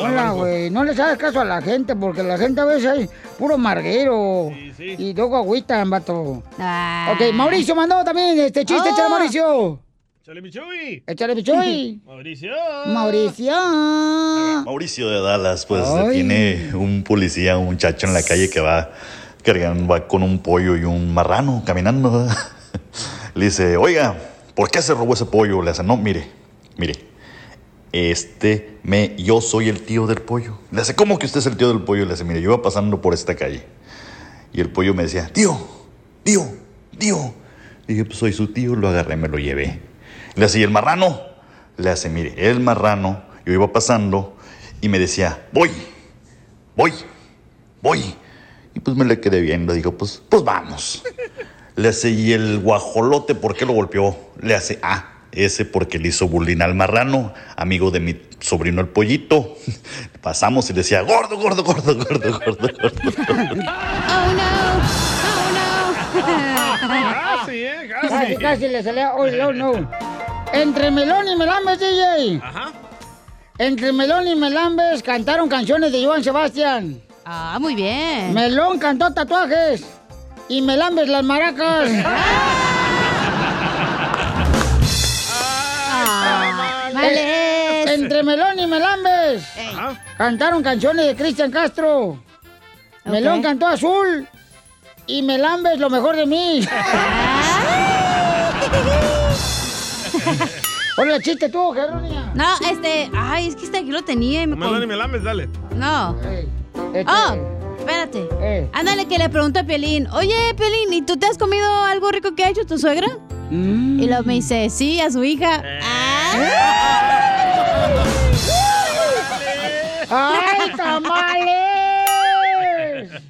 Hola, güey. No les hagas caso a la gente, porque la gente a veces es puro marguero. Y luego agüita, vato. Ok, Mauricio mandó también este chiste, Ah. échale, Mauricio. Échale, mi Chuy. Échale, Pichuy. Mauricio. Mauricio. Mauricio de Dallas, pues Ay. tiene un policía, un muchacho en la calle que va cargando, va con un pollo y un marrano caminando. Le dice, oiga, ¿por qué se robó ese pollo? Le hace, no, mire, mire, este, me, yo soy el tío del pollo. Le hace, ¿cómo que usted es el tío del pollo? Le hace, mire, yo iba pasando por esta calle. Y el pollo me decía, tío, tío, tío. Y dije, pues soy su tío, lo agarré, me lo llevé. Le hace, ¿y el marrano? Le hace, mire, el marrano, yo iba pasando y me decía, voy, voy, voy. Y pues me le quedé viendo, digo, pues, pues vamos. Le hace, ¿y el guajolote por qué lo golpeó? Le hace, ah, ese porque le hizo bullying al marrano, amigo de mi sobrino el pollito. Pasamos y le decía, gordo, gordo, gordo, gordo, gordo, gordo. Oh no. Oh no. Casi, ¿eh? Casi, casi le salía. Oh, no, no. Entre Melón y Melambes, DJ. Ajá. Entre Melón y Melambes cantaron canciones de Joan Sebastián. Ah, muy bien. Melón cantó tatuajes. Y Melambes las maracas. Ah, males. Eh, Entre Melón y Melambes. Cantaron canciones de Cristian Castro. Melón cantó azul. Y Melambes lo mejor de mí. Hola, chiste tú, Jerónima. No, este. Ay, es que este aquí lo tenía y me. Melón y Melames, dale. No. este- Oh, espérate. Eh. Ándale, que le pregunto a Piolín. Oye, Piolín, ¿y tú te has comido algo rico que ha hecho tu suegra? Mm. Y luego me dice, sí, a su hija. ¡Ay, tamales!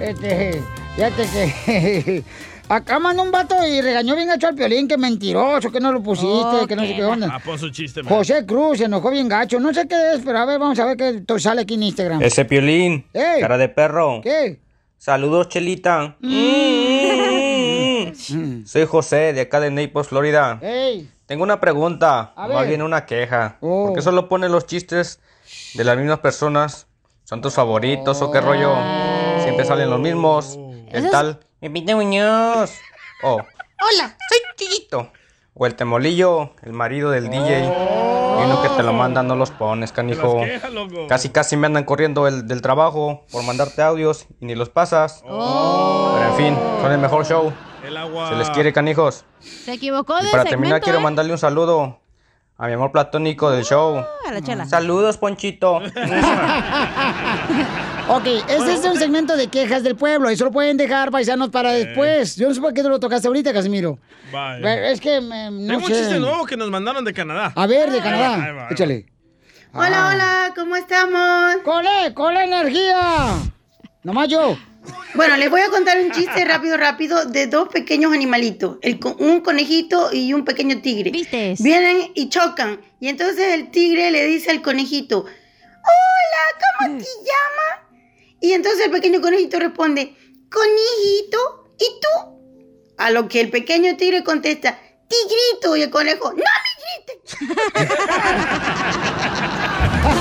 Este, fíjate que acá mandó un vato y regañó bien gacho al piolín, que mentiroso, que no lo pusiste, que no sé qué onda. Ah, pon su chiste, man. José Cruz se enojó bien gacho, no sé qué es, pero a ver, vamos a ver qué to- sale aquí en Instagram. Ese piolín. Ey. Cara de perro. ¿Qué? Saludos, Chelita. Mm. Soy José, de acá de Naples, Florida. ¡Ey! Tengo una pregunta, A más ver. bien una queja. Oh. ¿Por qué solo ponen los chistes de las mismas personas? ¿Son tus favoritos o qué rollo? Siempre salen los mismos. El Eso es- tal, Pepito Muñoz. O, hola, soy Chillito. O el temolillo, el marido del DJ. Y uno que te lo manda no los pones, canijo. Te las quejas, loco. Casi casi me andan corriendo el, del trabajo por mandarte audios y ni los pasas. Pero en fin, son el mejor show. El agua. Se les quiere, canijos. Se equivocó Y de para segmento, terminar, quiero ¿eh? mandarle un saludo a mi amor platónico del show. A la chela. Saludos, Ponchito. Ok, este es un segmento de quejas del pueblo. Eso lo pueden dejar, paisanos, para después. Yo no sé por qué tú lo tocaste ahorita, Casimiro. Vaya. Es que me, no Tengo un sé. chiste nuevo que nos mandaron de Canadá. A ver, de ahí Canadá. va, ahí va. Échale. Hola, hola, ¿cómo estamos? ¡Cole, cole energía! Nomás yo. Bueno, les voy a contar un chiste rápido, rápido de dos pequeños animalitos, el un conejito y un pequeño tigre. Vienen y chocan y entonces el tigre le dice al conejito, hola, ¿cómo te llamas? Y entonces el pequeño conejito responde, conejito, ¿y tú? A lo que el pequeño tigre contesta, tigrito, y el conejo, no me grites.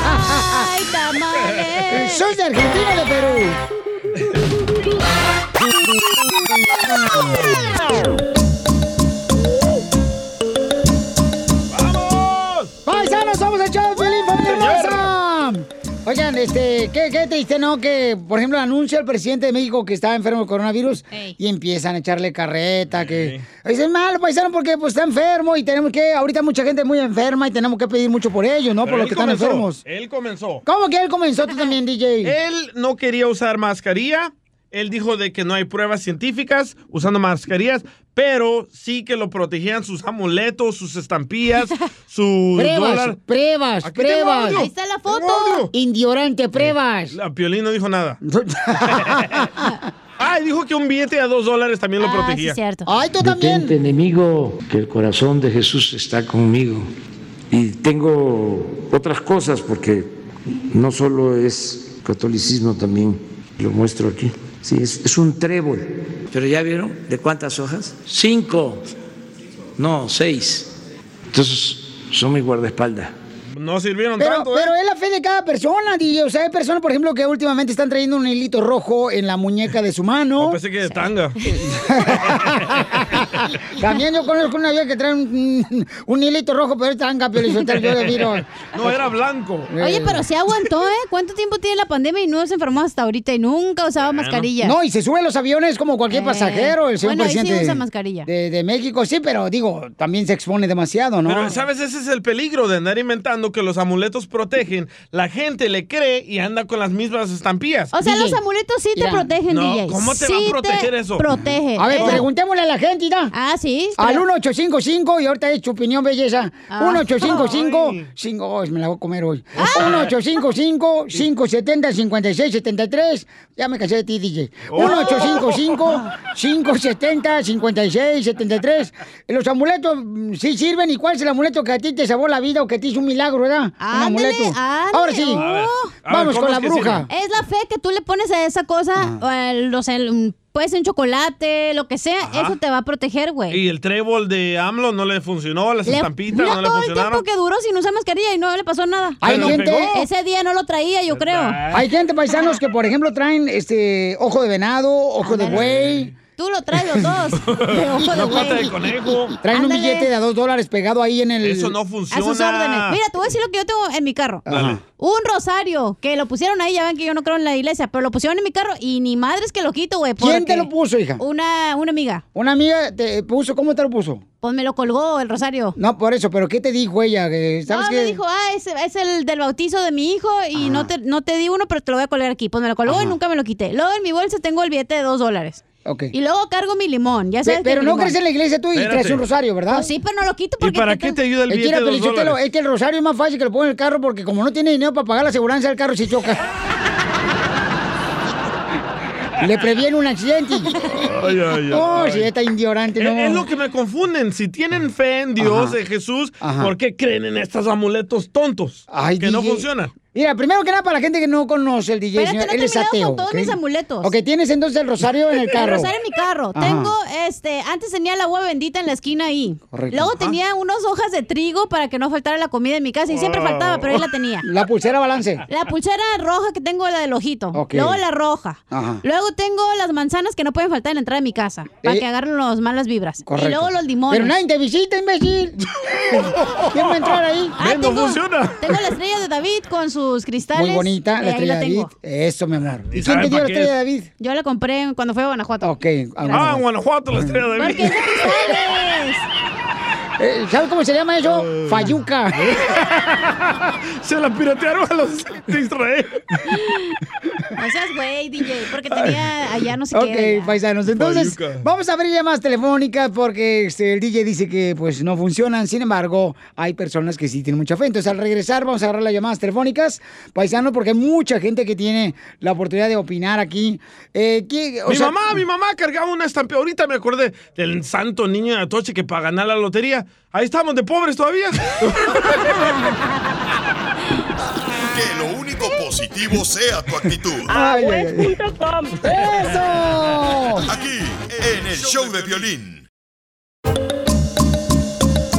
¡Ay, tamales! ¡Sos de Argentina o de Perú! ¡Paisanos, somos el show familia hermosa! Oigan, este, ¿qué, qué triste, ¿no? Que, por ejemplo, anuncia el presidente de México que está enfermo de coronavirus y empiezan a echarle carreta, que... Dicen mal, paisano, porque pues está enfermo y tenemos que... Ahorita mucha gente muy enferma y tenemos que pedir mucho por ellos, ¿no? Pero por los que están enfermos. Él comenzó. ¿Cómo que él comenzó tú también, DJ? Él no quería usar mascarilla. Él dijo de que no hay pruebas científicas usando mascarillas, pero sí que lo protegían sus amuletos, sus estampillas, sus Pruebas, dólares. pruebas, Aquí pruebas. Ahí está la foto. Indiorante, pruebas. La Piolín no dijo nada. ah, dijo que un billete de dos dólares también lo protegía. Ay, tú Detente, enemigo, que el corazón de Jesús está conmigo. Y tengo otras cosas porque no solo es catolicismo, también lo muestro aquí. Sí, es, un trébol. ¿Pero ya vieron de cuántas hojas? Cinco. No, seis. Entonces, son mi guardaespaldas. No sirvieron Pero, tanto, ¿eh? pero es la fe de cada persona, DJ. O sea, hay personas, por ejemplo, que últimamente están trayendo un hilito rojo en la muñeca de su mano. Yo pensé que de tanga. También yo conozco una vieja que trae un, un hilito rojo, pero es tanga, pero yo le miro. No, era blanco. Oye, pero sí aguantó, ¿eh? ¿Cuánto tiempo tiene la pandemia y no se enfermó hasta ahorita y nunca usaba mascarilla? No, y se sube a los aviones como cualquier Eh, pasajero, el señor bueno, ahí sí presidente usa mascarilla. De, de México, sí, pero digo, también se expone demasiado, ¿no? Pero, ¿sabes? Ese es el peligro de andar inventando que los amuletos protegen. La gente le cree y anda con las mismas estampillas. O sea, los amuletos sí te Mira. protegen, No, DJ. ¿cómo te Sí va a proteger eso? Protegen. A ver, Eh, preguntémosle a la gente, ¿ya? Ah, sí. Al 1855, y ahorita es tu opinión, belleza. Ah. 1855, 5, oh, me la voy a comer hoy. 1855, 570, 56, 73. Ya me cansé de ti, DJ. Oh. 1855, 570, 56, 73. Los amuletos mm, sí sirven. ¿Y cuál es el amuleto que a ti te salvó la vida o que te hizo un milagro, verdad? un amuleto. ándale, Ahora sí. oh. A ver, a ver, Vamos ¿cómo con la bruja. Es la fe que tú le pones a esa cosa, o sea, el- puede ser un chocolate, lo que sea, Ajá. eso te va a proteger, güey. Y el trébol de AMLO no le funcionó, las Le- estampitas no no le todo el tiempo que duró sin usar mascarilla y no le pasó nada. Hay ¿Se lo gente- pegó? Ese día no lo traía, yo creo. Hay gente, paisanos, que por ejemplo traen este ojo de venado, ojo de buey. Tú lo traes los dos. Una pata de conejo. Traen un Ándale. billete de a dos dólares pegado ahí en el. Eso no A funciona. sus órdenes. Mira, te voy a decir lo que yo tengo en mi carro. Dale. Un rosario que lo pusieron ahí, ya ven que yo no creo en la iglesia, pero lo pusieron en mi carro y ni madres que lo quito, güey. ¿Quién te porque lo puso, hija? Una, una amiga. Una amiga te puso, ¿cómo te lo puso? Pues me lo colgó el rosario. No, por eso, pero ¿qué te dijo ella? Que, ¿Sabes no, qué? me dijo, ah, es, es el del bautizo de mi hijo y no te, no te di uno, pero te lo voy a colgar aquí. Pues me lo colgó y nunca me lo quité. Luego en mi bolsa tengo el billete de dos dólares. Y luego cargo mi limón, ya sabes. pero no limón. crees en la iglesia tú y Espérate. traes un rosario, ¿verdad? Pues sí, pero no lo quito ¿Y porque... para qué te ayuda el billete de era, dos Felicitelo, dólares? es que el rosario es más fácil que lo ponga en el carro porque como no tiene dinero para pagar la aseguranza del carro si choca. Le previene un accidente. Ay, ay, ay, Oh, ay. si está indiorante, Es, no. es lo que me confunden. Si tienen fe en Dios, Ajá. en Jesús, Ajá. ¿por qué creen en estos amuletos tontos? Ay, que no funcionan. Mira, primero que nada, para la gente que no conoce el DJ, Espérate, señor, no él es ateo. con todos ¿ok? mis amuletos. Ok, tienes entonces el rosario en el carro. El rosario en mi carro. Ajá. Tengo, este, antes tenía el agua bendita en la esquina ahí. Correcto. Luego Ajá. tenía unas hojas de trigo para que no faltara la comida en mi casa y siempre Oh. faltaba, pero ahí la tenía. La pulsera balance. La pulsera roja que tengo, la del ojito. Ok. Luego la roja. Ajá. Luego tengo las manzanas que no pueden faltar en la entrada de mi casa. Para Eh. que agarren las malas vibras. Correcto. Y luego los limones. Pero nadie te visita, imbécil. ¿Quién va a entrar ahí? Ah, Ven, no tengo- funciona. Tengo la estrella de David con sus cristales. Muy bonita, Eh, la estrella de David. Eso, mi amor. ¿Y ¿Y quién te dio la estrella de? David? Yo la compré cuando fui a Guanajuato. Ok. Ah, en Guanajuato, la estrella de Porque David. es de cristales. Eh, ¿Sabes cómo se llama eso? Fayuca. Se la piratearon a los de Israel. No seas güey, DJ, porque tenía allá no sé Ok, qué. allá. paisanos. Entonces, Fayuca. vamos a abrir llamadas telefónicas porque este, el DJ dice que pues no funcionan. Sin embargo, hay personas que sí tienen mucha fe. Entonces, al regresar, vamos a agarrar las llamadas telefónicas, paisanos, porque hay mucha gente que tiene la oportunidad de opinar aquí. Eh, ¿qué- o mi sea- mamá, mi mamá cargaba una estampa. Ahorita me acordé del santo niño de Atoche que para ganar la lotería. Ahí estamos de pobres todavía. Que lo único positivo sea tu actitud. Ay, ay, ay. ¡Eso! Aquí, en el show de violín.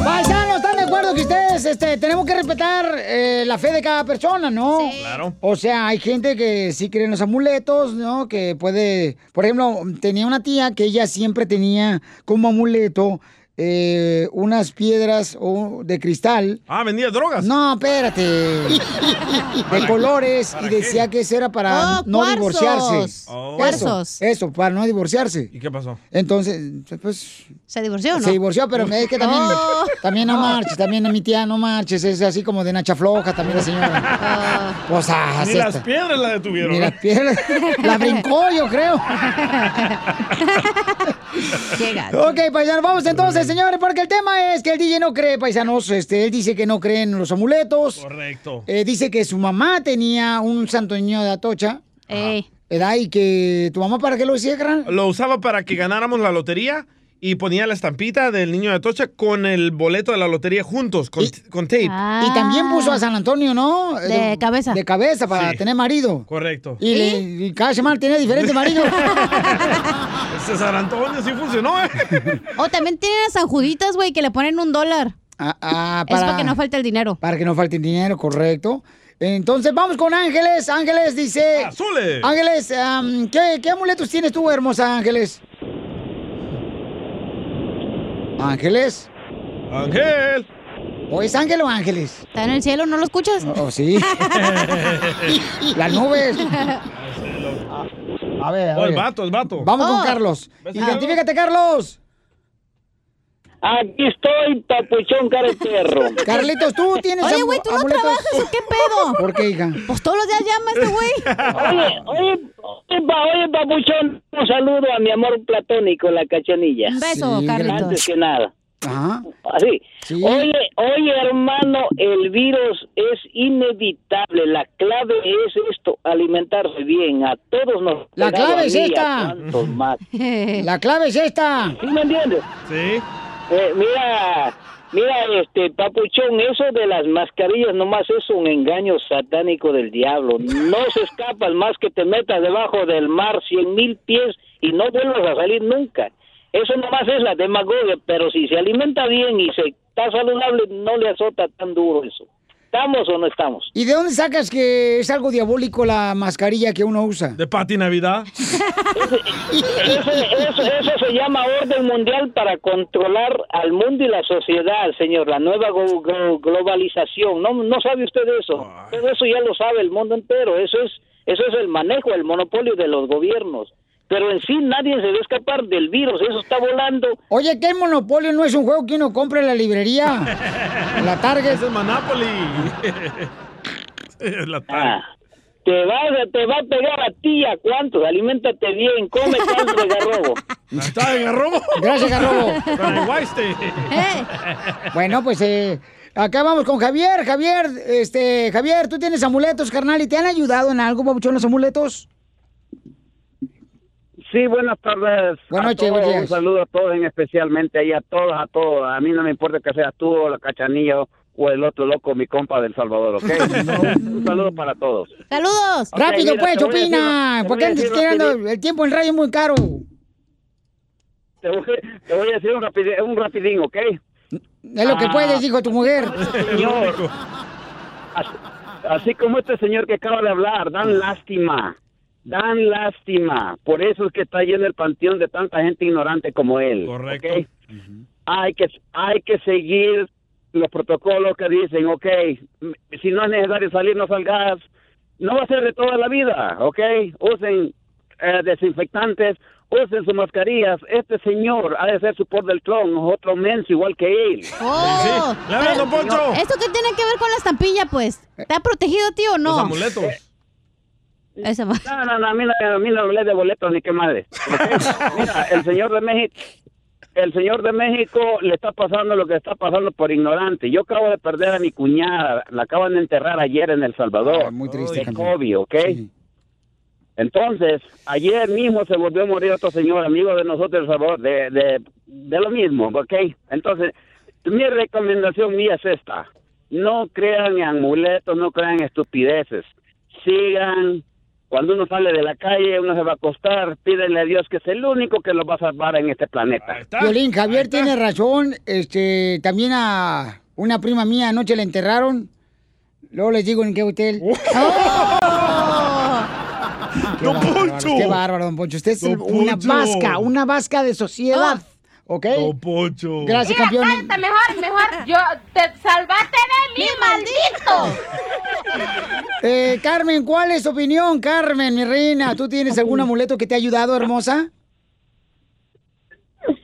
Paisanos, ¿están de acuerdo que ustedes este, tenemos que respetar eh, la fe de cada persona, no? Claro. O sea, hay gente que sí cree en los amuletos, ¿no? Que puede, por ejemplo, tenía una tía que ella siempre tenía como amuleto eh, unas piedras o- de cristal. Ah, vendía drogas. No, espérate. De colores y decía que eso era para Oh, no cuarzos. divorciarse. Oh. Cuarzos. Eso, para no divorciarse. ¿Y qué pasó? Entonces, pues ¿Se divorció no? se divorció, pero es que también, Oh. también no marches, también mi tía no marches, es así como de nacha floja también la señora. Pues, ah, Ni las piedras la detuvieron. Ni las piedras, la brincó yo creo. Gacho. Ok, paisanos, vamos entonces, señores, porque el tema es que el DJ no cree, paisanos, este, él dice que no cree en los amuletos. Correcto. Eh, dice que su mamá tenía un santo niño de Atocha, Ey. ¿verdad? Y que tu mamá, ¿para qué lo hacía? Lo usaba para que ganáramos la lotería y ponía la estampita del niño de Atocha con el boleto de la lotería juntos, con, con tape. Ah. Y también puso a San Antonio, ¿no? De cabeza. De cabeza para Sí. tener marido. Correcto. Y, le- y cada semana tenía diferente marido. Ese San Antonio sí funcionó, ¿eh? O también tienen a San Juditas, güey, que le ponen un dólar. Ah, ah, Es para que no falte el dinero. Para que no falte el dinero, correcto. Entonces vamos con Ángeles. Ángeles dice. ¡Azules! Ángeles, ¿qué, ¿qué amuletos tienes tú, hermosa Ángeles? Ángeles. Ángel. ¿O es Ángel o Ángeles? ¿Está en el cielo? ¿No lo escuchas? Oh, sí. Las nubes. A ver, a Oh, el ver. vato, el vato. Vamos Oh. con Carlos. Identifícate, Carlos. Aquí estoy, papuchón cara de perro. Carlitos, tú tienes Oye, güey, ¿tú no amuletos? trabajas o qué pedo? ¿Por qué, hija? Pues todos los días llama este güey. Oye, oye, oye, pa- oye, papuchón, un saludo a mi amor platónico, la cachanilla. Un beso, Sí, Carlitos. Antes que nada. Ajá. Así. Oye, oye, hermano, el virus es inevitable. La clave es esto, alimentarse bien. A todos nos... La clave es esta. más. La clave es esta. ¿Sí me entiendes? Sí. Eh, mira, mira, este papuchón, eso de las mascarillas nomás es un engaño satánico del diablo. No se escapas más que te metas debajo del mar cien mil pies y no vuelvas a salir nunca. Eso nomás es la demagogia, pero si se alimenta bien y se está saludable, no le azota tan duro eso. ¿Estamos o no estamos? ¿Y de dónde sacas que es algo diabólico la mascarilla que uno usa? De Pati Navidad. Eso, eso, eso se llama orden mundial para controlar al mundo y la sociedad, señor, la nueva go- go- globalización. ¿No, no sabe usted eso? Todo eso ya lo sabe el mundo entero. Eso es, eso es el manejo, el monopolio de los gobiernos. Pero en sí nadie se va a escapar del virus, eso está volando. Oye, ¿qué Monopolio no es un juego que uno compra en la librería? En la Target. Es el Monopoly. La Ah, te va, a- te va a pegar a ti, a cuántos, aliméntate bien, come caldo de garrobo. ¿Está en Garrobo? Gracias, Garrobo. El. Bueno, pues eh, acá vamos con Javier. Javier, este, Javier, tú tienes amuletos, carnal, ¿y te han ayudado en algo, papuchón, los amuletos? Sí, buenas tardes. Buenas noches, todos. Un saludo a todos, en especialmente ahí a todos, a todos. A mí no me importa que seas tú o la cachanilla o el otro loco, mi compa del Salvador, ¿ok? un saludo para todos. ¡Saludos! Rápido, mira, pues, opina. te ¿Por voy qué a antes tirando? El tiempo en radio es muy caro. Te voy, te voy a decir un, rapidi- un rapidín, ¿ok? Es lo que Ah. puedes, dijo tu mujer. Señor, así, así como este señor que acaba de hablar, dan lástima, dan lástima. Por eso es que está lleno el panteón de tanta gente ignorante como él. Correcto. Hay que hay que seguir los protocolos que dicen, ok, si no es necesario salir, no salgas. No va a ser de toda la vida, ok. Usen eh, desinfectantes, usen sus mascarillas. Este señor ha de ser su por del tron, otro menso igual que él. ¡Oh! Le hablan, don Poncho. ¿Esto qué tiene que ver con la estampilla, pues? ¿Te ha protegido, tío, o no? Los amuletos. Esa va. No, no, no, a mí no, a mí no me lee de boletos ni qué madre. Mira, el señor de México, el señor de México le está pasando lo que está pasando por ignorante. Yo acabo de perder a mi cuñada, la acaban de enterrar ayer en El Salvador. muy triste, De COVID, ¿ok? Entonces, ayer mismo se volvió a morir otro señor, amigo de nosotros de El Salvador, de, de, de lo mismo, ¿ok? Entonces, mi recomendación mía es esta. No crean en amuletos, no crean en estupideces. Sigan cuando uno sale de la calle, uno se va a acostar, pídenle a Dios que es el único que lo va a salvar en este planeta. Violín, Javier tiene razón. Este, también a una prima mía anoche la enterraron. Luego les digo en qué hotel. Qué ¡Don bárbaro, Poncho! Qué bárbaro, don Poncho. Usted es Don una Poncho. vasca, una vasca de sociedad. ¿Ok? Don Poncho. Gracias, Mira, campeón. mejor, mejor. Yo, te salvaste de mí, maldito. Eh, Carmen, ¿cuál es tu opinión, Carmen, mi reina? ¿Tú tienes algún amuleto que te ha ayudado, hermosa?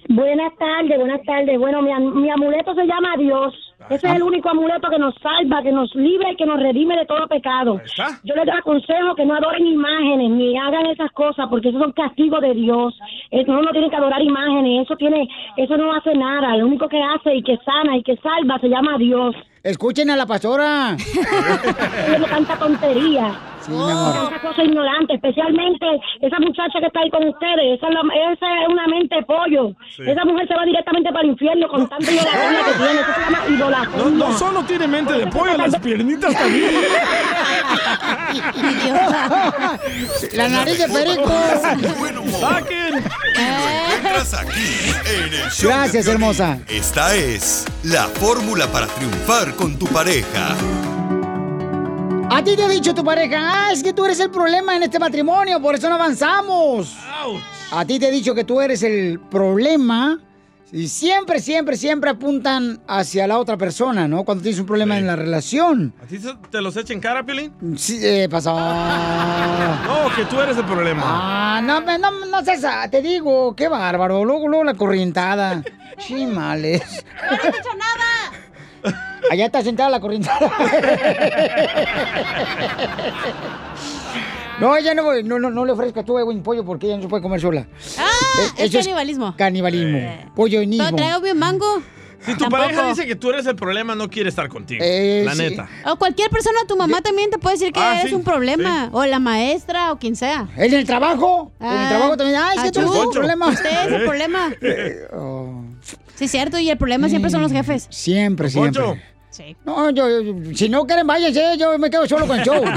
Buenas tardes, buenas tardes. Bueno, mi, am- mi amuleto se llama Dios. Ese es el único amuleto que nos salva, que nos libra y que nos redime de todo pecado. Yo les aconsejo que no adoren imágenes ni hagan esas cosas porque esos son castigos de Dios. Eso no tiene que adorar imágenes, eso tiene, eso no hace nada. Lo único que hace y que sana y que salva se llama Dios. Escuchen a la pastora. Me canta tontería. Sí, mi amor. Tanta cosa ignorante, especialmente esa muchacha que está ahí con ustedes. Esa es, la- esa es una mente de pollo. Sí. Esa mujer se va directamente para el infierno con tanta idolatría que tiene. Eso se llama idolatría. No, no solo tiene mente de pollo, las piernitas también. La nariz de perico. ¡Saquen! Encuentras aquí en el show Gracias, hermosa. Esta es la fórmula para triunfar con tu pareja. A ti te ha dicho tu pareja, ah, es que tú eres el problema en este matrimonio, por eso no avanzamos. A ti te he dicho que tú eres el problema y siempre, siempre, siempre apuntan hacia la otra persona, ¿no? Cuando tienes un problema en la relación. ¿A ti te los echa en cara, Piolín? Sí, eh, pasó. No, que tú eres el problema. Ah, no, me- no, no seas, te digo, qué bárbaro. Luego, luego la corrientada. Chimales. No le he dicho nada. Allá está sentada la corrientada. No, ella no, no, no, no le ofrezca tú un pollo porque ella no se puede comer sola. Ah, es canibalismo. Canibalismo. Pollo en Pero traigo bien mango. Si tu pareja dice que tú eres el problema, no quiere estar contigo. Eh, la sí. neta. O cualquier persona, tu mamá también te puede decir que Ah, eres sí, un problema. O la maestra, o quien sea. ¿En el trabajo? En el trabajo también. Ay, es que tú eres el problema. Usted es el problema. Sí, es cierto, y el problema siempre son los jefes. Siempre, siempre. Poncho. Sí. No, yo, yo- si no quieren, váyanse, yo me quedo solo con el show.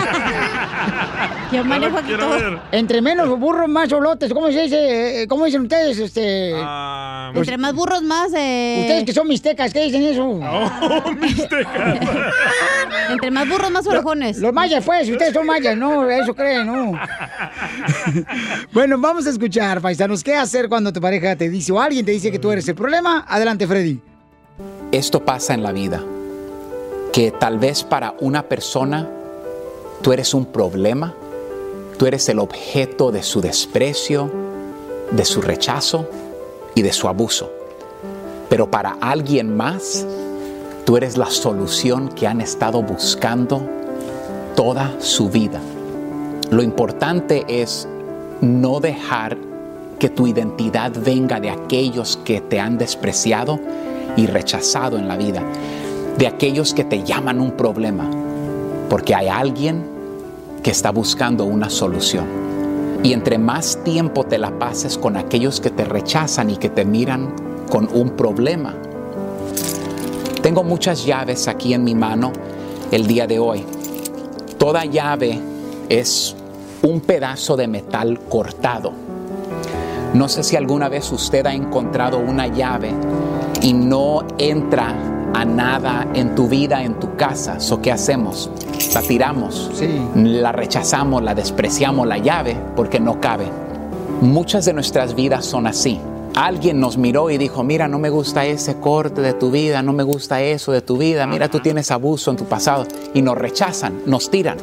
Yo manejo aquí quiero todo. ver. Entre menos burros, más solotes. ¿Cómo se dice? Eh, ¿Cómo dicen ustedes? Este. Ah, Entre más burros, más. Eh... Ustedes que son mixtecas, ¿qué dicen eso? Oh, Entre más burros, más orejones. Los mayas, pues, ustedes son mayas, no, eso creen, no. bueno, vamos a escuchar, paisanos, ¿qué hacer cuando tu pareja te dice o alguien te dice que tú eres el problema? Adelante, Freddy. Esto pasa en la vida, que tal vez para una persona tú eres un problema, tú eres el objeto de su desprecio, de su rechazo y de su abuso. Pero para alguien más, tú eres la solución que han estado buscando toda su vida. Lo importante es no dejar que tu identidad venga de aquellos que te han despreciado y rechazado en la vida, de aquellos que te llaman un problema, porque hay alguien que está buscando una solución. Y entre más tiempo te la pases con aquellos que te rechazan y que te miran con un problema. Tengo muchas llaves aquí en mi mano el día de hoy. Toda llave es un pedazo de metal cortado. No sé si alguna vez usted ha encontrado una llave y no entra a nada en tu vida, en tu casa. ¿So qué hacemos? La tiramos, la rechazamos, la despreciamos la llave porque no cabe. Muchas de nuestras vidas son así. Alguien nos miró y dijo, mira, no me gusta ese corte de tu vida, no me gusta eso de tu vida, mira, tú tienes abuso en tu pasado y nos rechazan, nos tiran.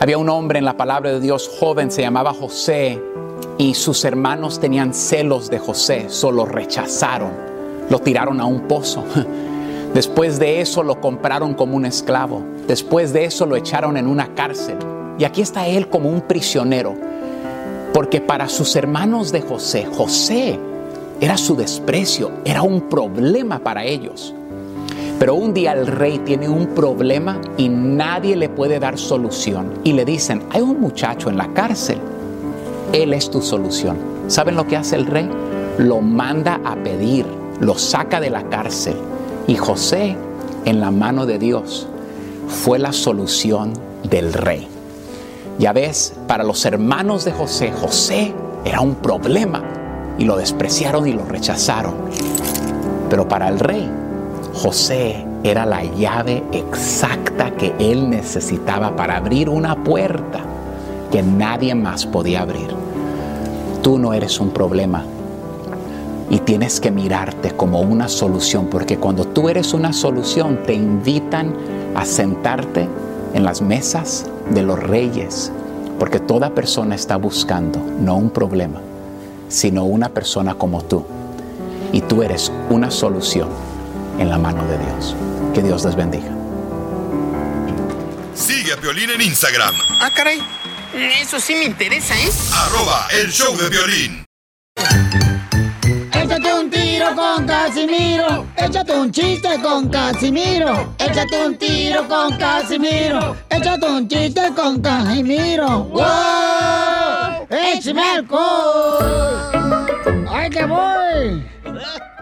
Había un hombre en la palabra de Dios joven, se llamaba José, y sus hermanos tenían celos de José, solo rechazaron, lo tiraron a un pozo. Después de eso lo compraron como un esclavo, después de eso lo echaron en una cárcel. Y aquí está él como un prisionero, porque para sus hermanos de José, José era su desprecio, era un problema para ellos. Pero un día el rey tiene un problema y nadie le puede dar solución. Y le dicen, hay un muchacho en la cárcel, él es tu solución. ¿Saben lo que hace el rey? Lo manda a pedir, lo saca de la cárcel. Y José, en la mano de Dios, fue la solución del rey. Ya ves, para los hermanos de José, José era un problema y lo despreciaron y lo rechazaron. Pero para el rey, José era la llave exacta que él necesitaba para abrir una puerta que nadie más podía abrir. Tú no eres un problema y tienes que mirarte como una solución, porque cuando tú eres una solución te invitan a sentarte en las mesas de los reyes, porque toda persona está buscando no un problema, sino una persona como tú. Y tú eres una solución en la mano de Dios. Que Dios les bendiga. Sigue a Piolín en Instagram, Ah, caray. Eso sí me interesa, ¿eh? arroba el show de violín. Tiro con Casimiro. Échate un chiste con Casimiro. Échate un tiro con Casimiro. Échate un chiste con Casimiro. ¡Wow! ¡Échame alcohol! ¡Ay, que voy!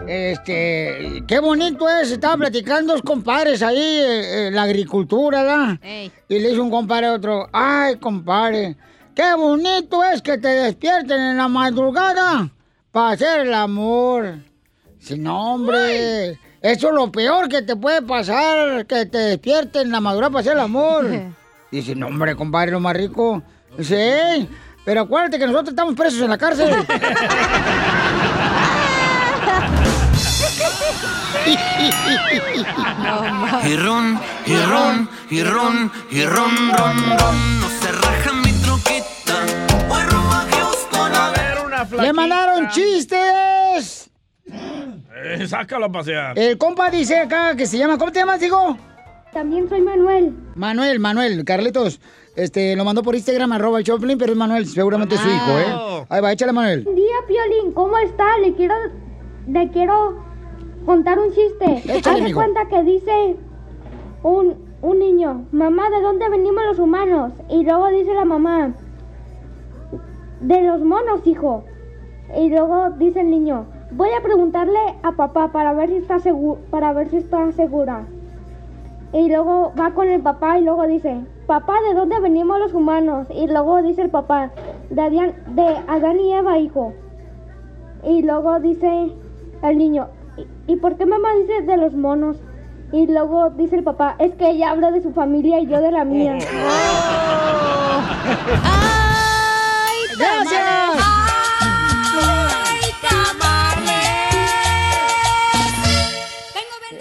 Este, qué bonito es, estaba platicando dos compadres ahí, eh, eh, la agricultura, ¿verdad? Y le dice un compadre a otro, ay, compadre, qué bonito es que te despierten en la madrugada para hacer el amor. Si no, hombre, eso es lo peor que te puede pasar, que te despierten en la madrugada para hacer el amor. Dice, no, hombre, compadre, lo más rico. Dice, "Ey, pero acuérdate que nosotros estamos presos en la cárcel. Y ron, y ron, y ron, y ron, ron, ron. No se raja mi troquita. Voy rumbo a Houston a ver una ¡Le mandaron chistes! Eh, sácalo a pasear. El compa dice acá que se llama, ¿cómo te llamas, digo? También soy Manuel. Manuel, Manuel, Carlitos, este, lo mandó por Instagram, arroba el Choplin, pero es Manuel, seguramente es su hijo, ¿eh? Ahí va, échale, Manuel. Buen día, Piolín, ¿cómo está? Le quiero, le quiero contar un chiste. Échale, Haz de mijo. cuenta que dice un, un niño, mamá, ¿de dónde venimos los humanos? Y luego dice la mamá, de los monos, hijo. Y luego dice el niño, voy a preguntarle a papá para ver si está seguro, para ver si está segura. Y luego va con el papá y luego dice, papá, ¿de dónde venimos los humanos? Y luego dice el papá, de Adán, de Adán y Eva, hijo. Y luego dice el niño, ¿y, y por qué mamá dice de los monos? Y luego dice el papá, es que ella habla de su familia y yo de la mía. ¡Gracias!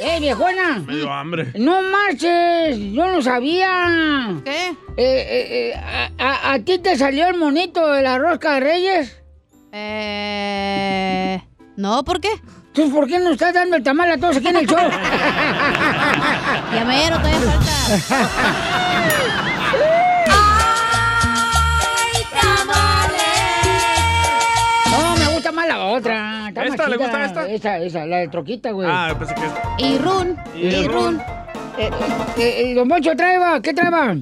¡Eh, viejona! Medio hambre. No marches, yo no sabía. ¿Qué? Eh, eh, eh, a, a- a ti te salió el monito de la rosca de Reyes? Eh. No, ¿por qué? Entonces, ¿por qué no estás dando el tamal a todos aquí en el show? Ya mero, todavía falta. otra. Está más ¿Esta? ¿Le gusta esta? Esa, esa, la de troquita, güey. Ah, pensé que esta. Y run, Y y run. run. Eh, eh, eh, don Moncho, traeba, ¿qué traeba?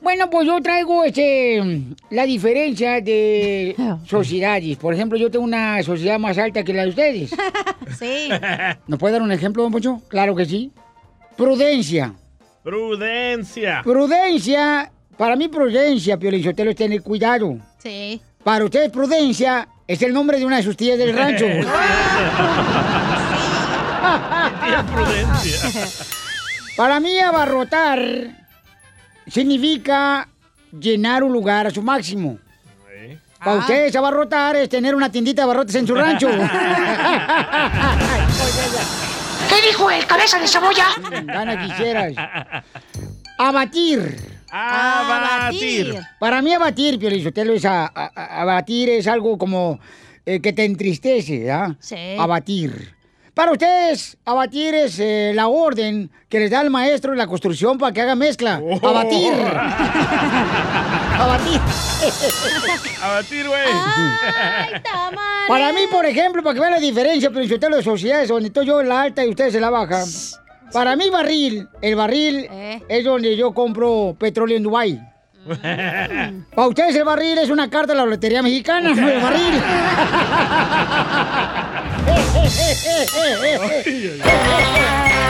Bueno, pues yo traigo este, la diferencia de sociedades. Por ejemplo, yo tengo una sociedad más alta que la de ustedes. Sí. ¿Nos puede dar un ejemplo, don Poncho? Claro que sí. Prudencia. Prudencia. Prudencia. Para mí, prudencia, Piolichotelo, es tener cuidado. Sí. Para ustedes, prudencia es el nombre de una de sus tías del rancho. Tía Prudencia. Para mí, abarrotar significa llenar un lugar a su máximo. Para ustedes, abarrotar es tener una tiendita de abarrotes en su rancho. ¿Qué dijo el cabeza de cebolla? Gana quisieras. Abatir. Abatir. Para mí abatir, Piolizotelo, es a- a- a- abatir es algo como eh, que te entristece, ¿ah? Sí. Abatir. Para ustedes, abatir es eh, la orden que les da el maestro en la construcción para que haga mezcla. Oh. Abatir. abatir. Abatir, güey. Para mí, por ejemplo, para que vean la diferencia, Piolizotelo, de sociedades donde estoy yo en la alta y ustedes en la baja. Para mí, barril, el barril es donde yo compro petróleo en Dubái. Para ustedes el barril es una carta de la lotería mexicana, el barril.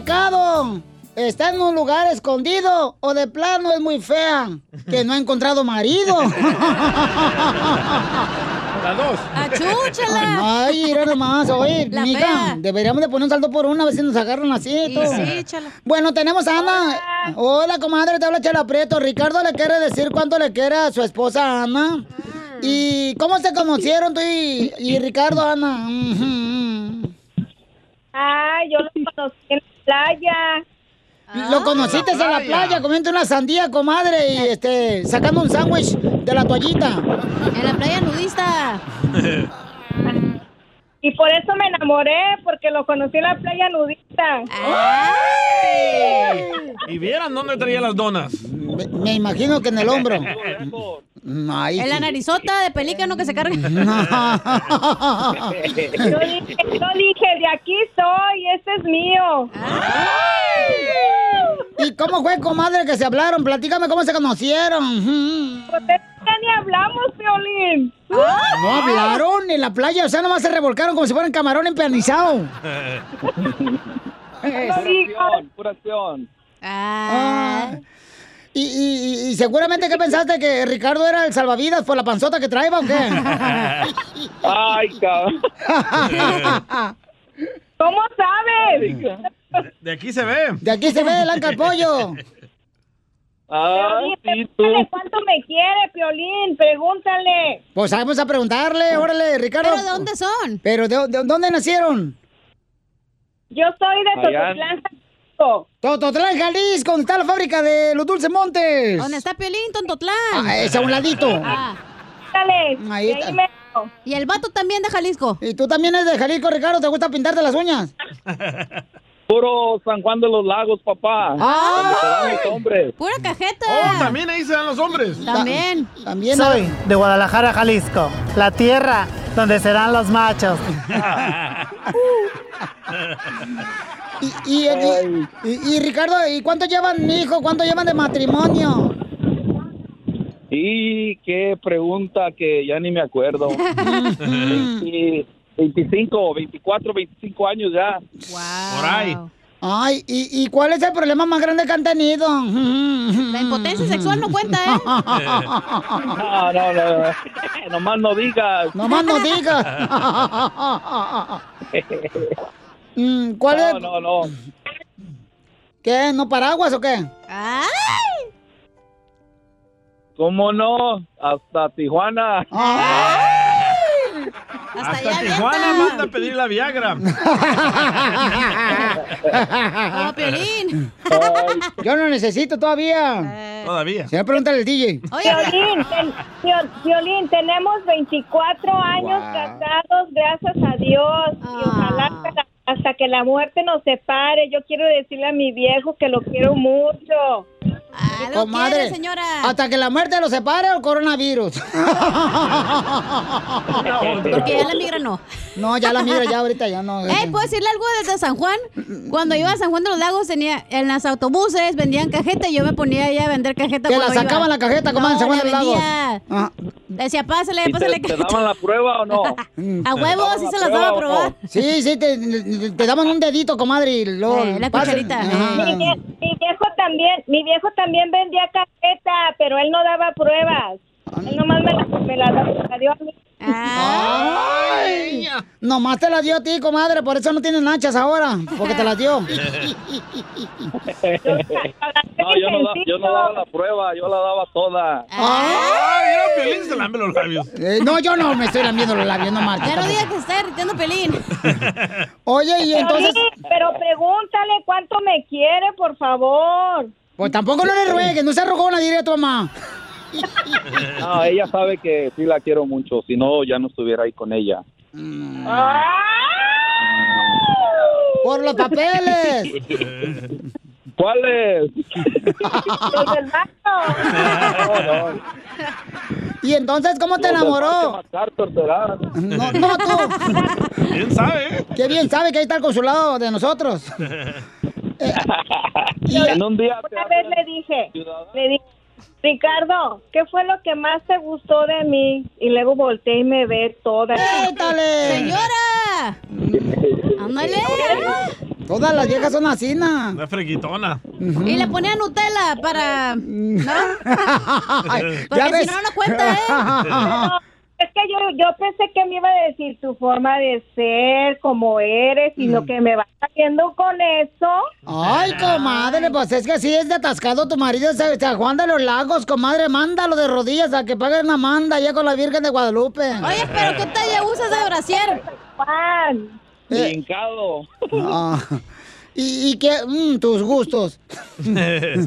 pecado está en un lugar escondido o de plano es muy fea, que no ha encontrado marido. La dos. ¡Achúchala! Ay, mira nomás, oye, La mija, fea. deberíamos de poner un saldo por una, a ver si nos agarran así. Y todo. sí, chala. Bueno, tenemos a Ana. Hola. comadre, te habla Chela Prieto. Ricardo le quiere decir cuánto le quiere a su esposa Ana. ¿Y cómo se conocieron tú y, y Ricardo, Ana? Ujú. Ah, yo lo conocí en la playa. Lo conociste en la playa comiendo una sandía, comadre, y este, sacando un sándwich de la toallita. En la playa nudista. Y por eso me enamoré, porque lo conocí en la playa nudista. Y vieran dónde traía las donas. Me, me imagino que en el hombro. Ay, En la narizota de pelícano que se carga. Yo dije, yo dije, de aquí soy, este es mío. ¿Y cómo fue, comadre, que se hablaron? Platícame cómo se conocieron. Pues ya ni hablamos, Violín. No hablaron en la playa, o sea, nomás se revolcaron como si fueran camarón empanizado. Pura pura acción. Ah. Y, y- y- y seguramente que pensaste que Ricardo era el salvavidas por la panzota que traía o qué? Ay, cabrón. ¿Cómo sabes? De aquí se ve. De aquí se ve el anca al pollo. Piolín, pregúntale cuánto me quiere, Piolín, pregúntale. Pues vamos a preguntarle, órale, Ricardo. ¿Pero de dónde son? ¿Pero de, de dónde nacieron? Yo soy de Allá. Tototlán, Jalisco. Tototlán, Jalisco, donde está la fábrica de los Dulces Montes. ¿Dónde está Piolín, Tontotlán? Ah, es a un ladito. Ah. Dale, Ahí está. Y el vato también de Jalisco. ¿Y tú también eres de Jalisco, Ricardo? ¿Te gusta pintarte las uñas? Puro San Juan de los Lagos, papá. Ah. Los hombres. Pura cajeta. Oh, también ahí se dan los hombres. También. También. Soy de Guadalajara, Jalisco, la tierra donde serán los machos. Y, y, y- y- y, Ricardo, ¿y cuánto llevan, mi hijo? ¿Cuánto llevan de matrimonio? Y qué pregunta que ya ni me acuerdo. 20 25, 24, 25 años ya. Por ahí. Ay, ¿y, y cuál es el problema más grande que han tenido? La impotencia sexual no cuenta, ¿eh? No, no, no. Nomás no digas. Nomás no digas. Mm, ¿Cuál no, es? no, no. ¿Qué? ¿No paraguas o qué? ¡Ay! ¿Cómo no? Hasta Tijuana. Hasta Tijuana manda a pedir la Viagra. Como Piolín. Yo no necesito todavía. Todavía. Se me pregunta el DJ. Ten- Viol- Violín, tenemos 24 años casados, gracias a Dios. Y ojalá hasta la- hasta que la muerte nos separe. Yo quiero decirle a mi viejo que lo quiero mucho. Comadre, hasta que la muerte los separe o el coronavirus. Porque ya la migra no. No, ya la migra, ya ahorita ya no. Eh, ¿puedo decirle algo desde San Juan? Cuando iba a San Juan de los Lagos, tenía en los autobuses vendían cajeta y yo me ponía ahí a vender cajeta. Que la sacaban iba. la cajeta, comadre, en San Juan no, de la los Lagos. vendía. Ah. Decía, pásale, ¿Y te, pásale te cajeta. daban la prueba o no? A huevo, sí se las daba a probar. Sí, sí, te, te daban un dedito, comadre, y luego... Eh, la cucharita. También, mi viejo también vendía cajeta, pero él no daba pruebas. Él nomás me la, me la, la dio a mí. Ay, nomás te la dio a ti, comadre, por eso no tienes nachas ahora, porque te las dio. No, yo no, da- yo no daba la prueba, yo la daba toda. ¡Ay, mira, Piolín se lambe los labios! Eh, no, yo no me estoy lambiendo los labios, no marches. Ya no digas que está irritando pelín. Oye, y entonces... Pero pregúntale cuánto me quiere, por favor. Pues tampoco no le ruegues, no se rogona, diré a tu mamá. No, ella sabe que sí la quiero mucho, si no, ya no estuviera ahí con ella. Por los papeles. ¿Cuáles? Los del banco. Y entonces, ¿cómo te Los enamoró? No, no, tú. Bien sabe, ¿eh? Qué bien sabe que ahí está el consulado de nosotros. En un día Una vez le dije, le dije, Ricardo, ¿qué fue lo que más te gustó de mí? Y luego volteé y me ve toda. ¡Étale! ¡Señora! ¡Ándale! Todas las viejas son así, ¿no? Una freguitona. Y le ponía Nutella para... ¿No? Ya Porque si ves. no, no cuenta, ¿eh? es que yo, yo pensé que me iba a decir tu forma de ser, como eres, y lo que me va haciendo con eso. Ay, comadre, pues es que sí es de atascado tu marido, San San Juan de los Lagos, comadre, mándalo de rodillas a que pague una manda allá con la Virgen de Guadalupe. Oye, pero ¿qué talla usas de brasier? Juan. Brincado. Ah, ¿Y, y qué? Mm, tus gustos. Sí,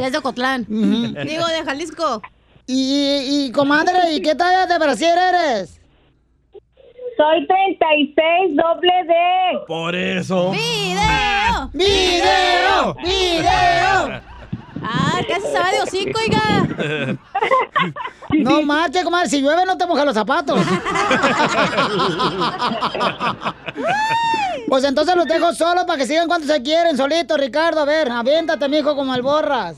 es de Ocotlán. Ujú. Digo, de Jalisco. Y, y, comadre, ¿y qué talla de brasier eres? Soy 36 doble D. Por eso. ¡Video! ¡Video! ¡Video! Ah, casi se va de hocico, oiga. No marche, comadre, si llueve no te moja los zapatos. Pues entonces los dejo solo para que sigan cuando se quieren, solito, Ricardo. A ver, aviéntate, mijo, como el borras.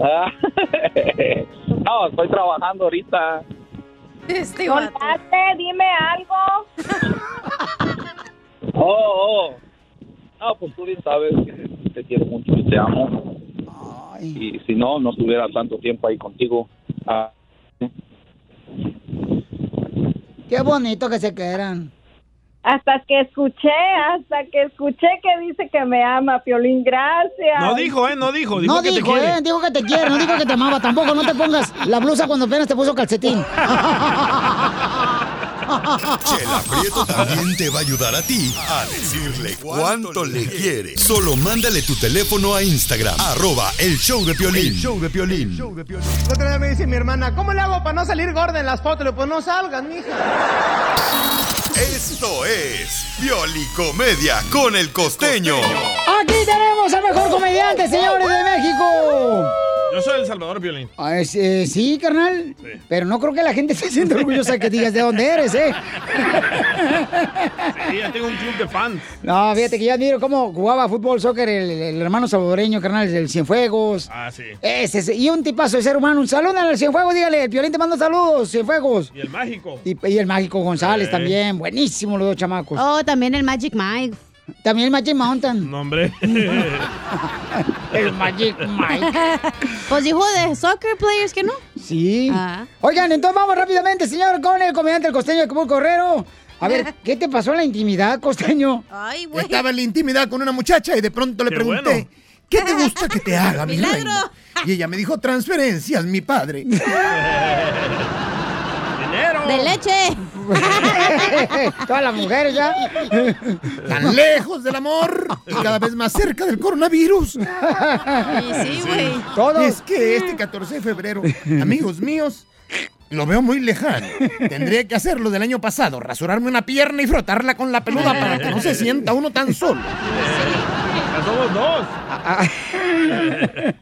Ah, no, estoy trabajando ahorita. Este Contate, dime algo. Oh, oh. No, pues tú bien sabes que te quiero mucho y te amo. Y si no, no tuviera tanto tiempo ahí contigo. Ah, Qué bonito que se quieran. Hasta que escuché, hasta que escuché que dice que me ama, Piolín, gracias. No dijo, ¿eh? No dijo. Dijo no que dijo, te quiere. eh, dijo que te quiere, no dijo que te amaba tampoco. No te pongas la blusa cuando apenas te puso calcetín. Chela Prieto también te va a ayudar a ti a decirle cuánto le quiere. Solo mándale tu teléfono a Instagram, arroba el show de Piolín. El show de Piolín. Otro día me dice mi hermana, ¿cómo le hago para no salir gorda en las fotos? Pues no salgas, mija. Esto es Piolicomedia con el costeño. Aquí tenemos al mejor comediante, señores de México. Yo soy El Salvador Violín. Ah, es, eh, sí, carnal. Pero no creo que la gente se sienta orgullosa que digas de dónde eres, ¿eh? Sí, ya tengo un club de fans. No, fíjate que yo admiro cómo jugaba fútbol, soccer, el, el hermano salvadoreño, carnal, del Cienfuegos. Ah, sí. Ese, ese, y un tipazo de ser humano. Un saludo al Cienfuegos, dígale. El Piolín te manda saludos, Cienfuegos. Y el mágico. Y, y el Mágico González Sí. también. Buenísimo los dos chamacos. Oh, también el Magic Mike. También el Magic Mountain. No, hombre. el Magic Mike. Pues dijo de soccer players que no. Sí. Ah. Oigan, entonces vamos rápidamente, señor, con el comediante el costeño de Cabo Correro. A ver, ¿qué te pasó en la intimidad, costeño? Ay, Estaba en la intimidad con una muchacha y de pronto le Qué pregunté, bueno. ¿qué te gusta que te haga, mi Milagro. reina? Y ella me dijo, transferencias, mi padre. De leche. Todas las mujeres ya. Tan lejos del amor y cada vez más cerca del coronavirus. sí, güey. Todos. Es que este 14 de febrero, amigos míos, lo veo muy lejano. Tendría que hacerlo del año pasado, rasurarme una pierna y frotarla con la peluda para que no se sienta uno tan solo. Ya somos dos.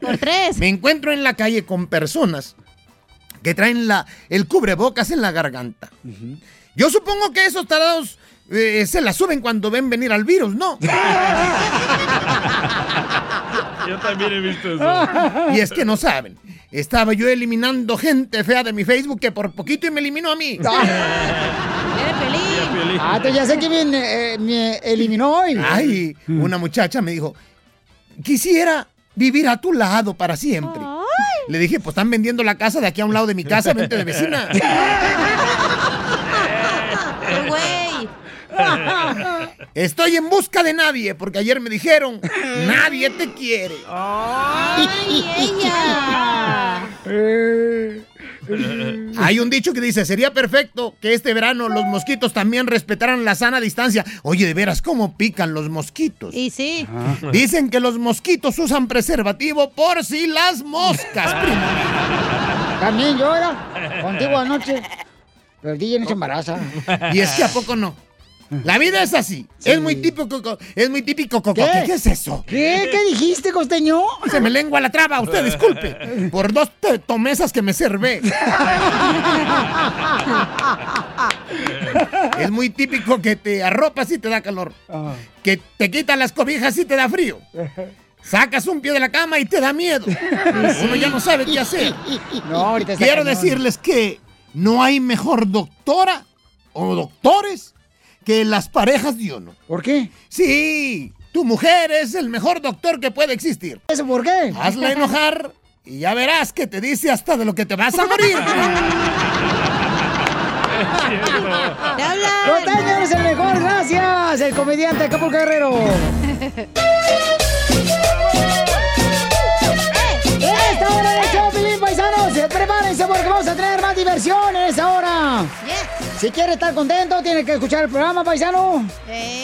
Por tres. Me encuentro en la calle con personas que traen la, el cubrebocas en la garganta. Yo supongo que esos tarados eh, se la suben cuando ven venir al virus, ¿no? Yo también he visto eso. Y es que no saben. Estaba yo eliminando gente fea de mi Facebook que por poquito y me eliminó a mí. Ah, te ya sé que me, eh, me eliminó hoy. Ay, una muchacha me dijo, quisiera vivir a tu lado para siempre. Le dije, pues están vendiendo la casa de aquí a un lado de mi casa, vente de vecina. Güey. Estoy en busca de nadie, porque ayer me dijeron, nadie te quiere. Ay, ella. Hay un dicho que dice, sería perfecto que este verano los mosquitos también respetaran la sana distancia. Oye, de veras, ¿cómo pican los mosquitos? Y sí. Dicen que los mosquitos usan preservativo por si las moscas. También yo era contigo anoche. Pero el DJ no se embaraza. Y es que a poco no. La vida es así. Es muy típico. co- Es muy típico. co- ¿Qué? ¿Qué, es eso? ¿Qué? ¿Qué dijiste, costeño? Se me lengua la traba, usted disculpe. Por dos tomesas que me servé. Es muy típico que te arropas y te da calor. Que te quitas las cobijas y te da frío. Sacas un pie de la cama y te da miedo. Uno ya no sabe qué hacer. No, ahorita Quiero decirles que no hay mejor doctora o doctores que las parejas de uno. ¿Por qué? Sí, tu mujer es el mejor doctor que puede existir. ¿Eso por qué? Hazla enojar y ya verás que te dice hasta de lo que te vas a morir. ¡Costeño eres el mejor! ¡Gracias! El comediante Acapulco Guerrero. En esta hora de show, Pilín, paisanos, eh, prepárense porque vamos a tener más diversión en esta hora. Si quiere estar contento, tiene que escuchar el programa, paisano.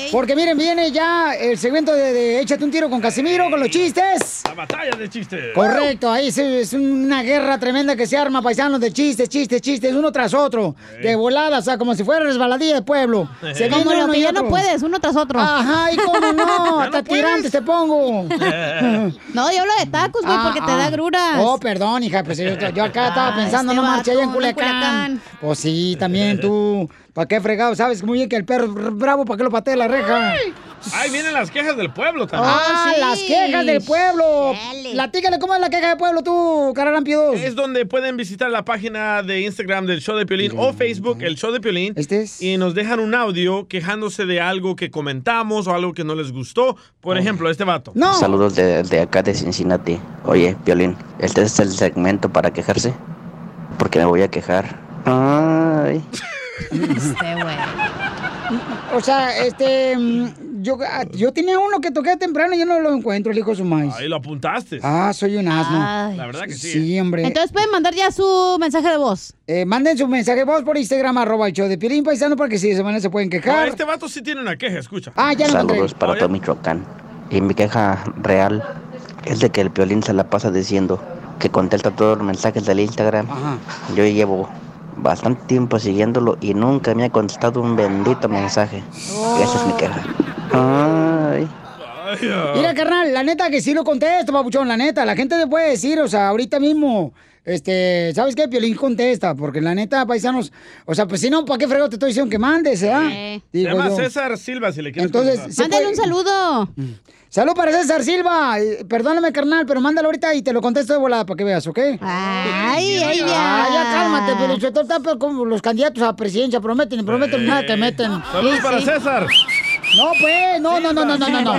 Porque miren, viene ya el segmento de, de Échate un tiro con Casimiro, con los chistes. La batalla de chistes. Correcto, ahí es, es una guerra tremenda que se arma, paisanos, de chistes, chistes, chistes, uno tras otro, de volada, o sea, como si fuera resbaladilla de pueblo. Se Como viene lo uno que y ya no puedes, uno tras otro. Ajá, y cómo no, hasta no tirantes te pongo. No, yo hablo de tacos, güey, porque te da gruras. Oh, perdón, hija, pues yo, yo acá estaba Ah, pensando, este no marché allá en vato, no en Culiacán. Culiacán. Pues sí, también tú. ¿Para qué fregado? Sabes muy bien que el perro es bravo, ¿para qué lo patea la reja? Ahí vienen las quejas del pueblo también. Ah, las quejas del pueblo. Platícale cómo es la queja del pueblo tú, Cararampio Es donde pueden visitar la página de Instagram del show de Piolín o Facebook, el show de Piolín. Este Y nos dejan un audio quejándose de algo que comentamos o algo que no les gustó. Por ejemplo, este vato. Saludos de, de acá de Cincinnati. Oye, Violín, este es el segmento para quejarse. Porque me voy a quejar. Ay. Este, güey. O sea, este. mm, Yo, ah, yo tenía uno que toqué temprano y yo no lo encuentro, el hijo de su maíz. Ahí lo apuntaste. Ah, soy un asno. Ay. La verdad que sí. Sí, hombre. Entonces pueden mandar ya su mensaje de voz. Eh, manden su mensaje de voz por Instagram, arroba el show de Piolín Paisano, para que si de semana se pueden No, quejar. este vato sí tiene una queja, escucha. Ah, ya. Saludos para todo Michoacán. Y mi queja real es de que el Piolín se la pasa diciendo que contesta todos los mensajes del Instagram. Yo llevo bastante tiempo siguiéndolo y nunca me ha contestado un bendito mensaje. Esa es mi queja. Ay. Mira, carnal, la neta que sí lo contesto, papuchón, la neta. La gente te puede decir, o sea, ahorita mismo, este, ¿sabes qué? Piolín contesta, porque la neta, paisanos, o sea, pues si no, ¿para qué frego te estoy diciendo que mandes, eh? Se llama César Silva, si le quieres Entonces, Mándale puede- un saludo. Salud para César Silva. Eh, Perdóname, carnal, pero mándalo ahorita y te lo contesto de volada para que veas, ¿ok? Ay, ella. Ay, ya cálmate, pero yo está pero como los candidatos a presidencia prometen y prometen nada que meten. Saludos para César. No, pues, no, no, no, no, no, no, no.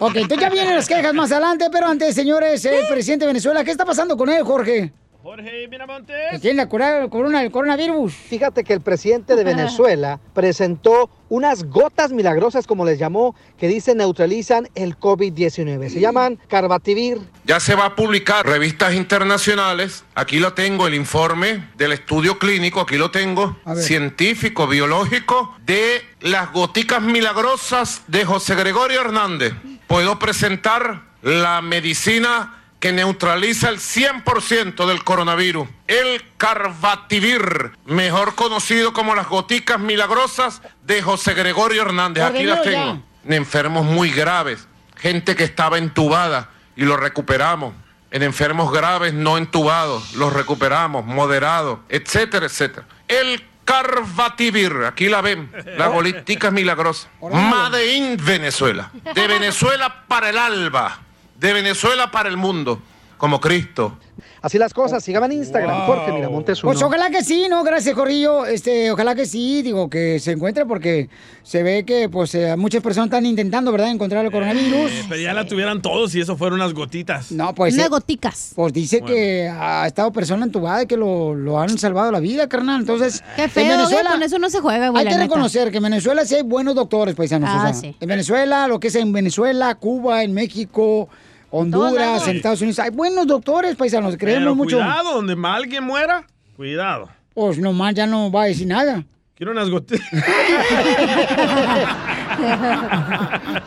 Ok, entonces ya vienen las quejas más adelante, pero antes, señores, el presidente de Venezuela, ¿qué está pasando con él, Jorge? Jorge Miramontes. Que tiene la cura- corona, el coronavirus. Fíjate que el presidente de Venezuela presentó unas gotas milagrosas, como les llamó, que dice neutralizan el COVID-19. Se llaman Carbativir. Ya se va a publicar revistas internacionales. Aquí lo tengo, el informe del estudio clínico, aquí lo tengo, científico, biológico, de las goticas milagrosas de José Gregorio Hernández. Puedo presentar la medicina que neutraliza el 100% del coronavirus. El Carbativir, mejor conocido como las goticas milagrosas de José Gregorio Hernández. Aquí las tengo. En enfermos muy graves, gente que estaba entubada y lo recuperamos. En enfermos graves no entubados, los recuperamos, moderados, etcétera, etcétera. El Carbativir, aquí la ven, la gotica milagrosa. Made in Venezuela. De Venezuela para el alba. De Venezuela para el mundo. Como Cristo. Así las cosas, síganme en Instagram, Jorge Miramontes uno. Pues ojalá que sí, ¿no? Gracias, Corrillo. Este, ojalá que sí, digo, que se encuentre porque se ve que pues eh, muchas personas están intentando, ¿verdad?, encontrar el coronavirus. Eh, pero ya la tuvieran todos y eso fueron unas gotitas. No, pues. Unas eh, goticas. Pues dice que ha estado persona entubada y que lo, lo han salvado la vida, carnal. Entonces, Qué en feo, güey, Venezuela. con eso no se juega, güey, Hay que neta. reconocer que en Venezuela sí hay buenos doctores, paisanos. Ah, o sea, sí. En Venezuela, lo que es en Venezuela, Cuba, en México, Honduras, en Estados Unidos, hay buenos doctores, paisanos. Creemos Pero mucho. cuidado, donde mal alguien muera, cuidado. Pues nomás ya no va a decir nada. Quiero unas gotitas.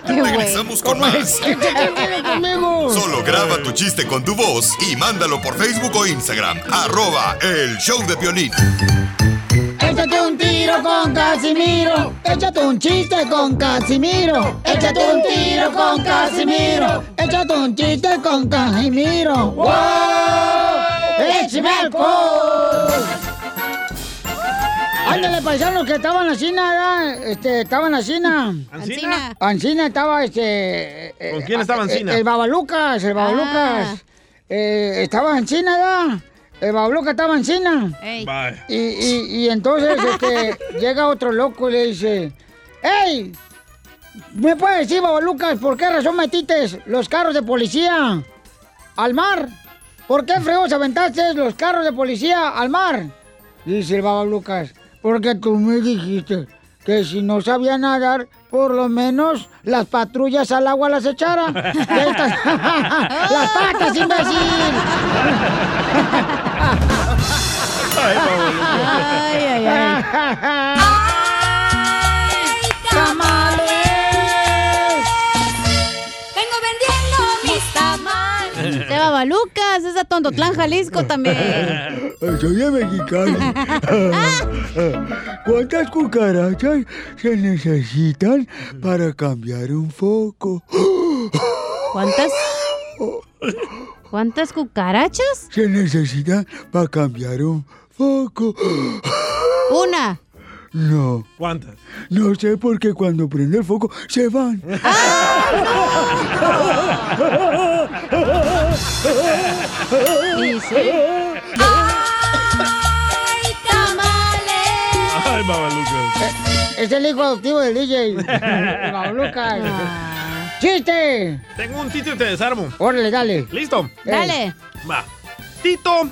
Regresamos con más. Solo graba tu chiste con tu voz y mándalo por Facebook o Instagram. Arroba el show de violín. Échate un tiro con Casimiro. Échate un chiste con Casimiro. Échate un tiro con Casimiro. Échate un chiste con Casimiro. ¡Wow! ¡Échame! Ándale, paisanos que estaban así, nada, este, estaban así, na. ¿Ancina? Ancina estaba, este... ¿Con quién estaba eh, Ancina? El Babalucas, el Babalucas. Eh, estaba Ancina, ¿verdad? El Babalucas estaba Ancina. Bye. Y, y, y entonces este, llega otro loco y le dice, ¡Ey! ¿Me puedes decir, Babalucas, por qué razón metiste los carros de policía al mar? ¿Por qué fregos aventaste los carros de policía al mar? Dice el Babalucas, Porque tú me dijiste que si no sabía nadar, por lo menos las patrullas al agua las estás- ¡Las patas, imbécil! Ay, ay, ay. Vengo vendiendo mis tamales. De Babalucas, es de Tontotlán, Jalisco también. Soy de mexicano. ¿Cuántas cucarachas se necesitan para cambiar un foco? ¿Cuántas? ¿Cuántas cucarachas? Se necesitan para cambiar un foco. Una. No. ¿Cuántas? No sé porque cuando prende el foco se van. Sí, sí. Ay, babalucas. Es el hijo adoptivo del DJ. Babalucas. ¡Chiste! Tengo un Tito y te desarmo. Órale, dale. ¿Listo? Dale. Va. Tito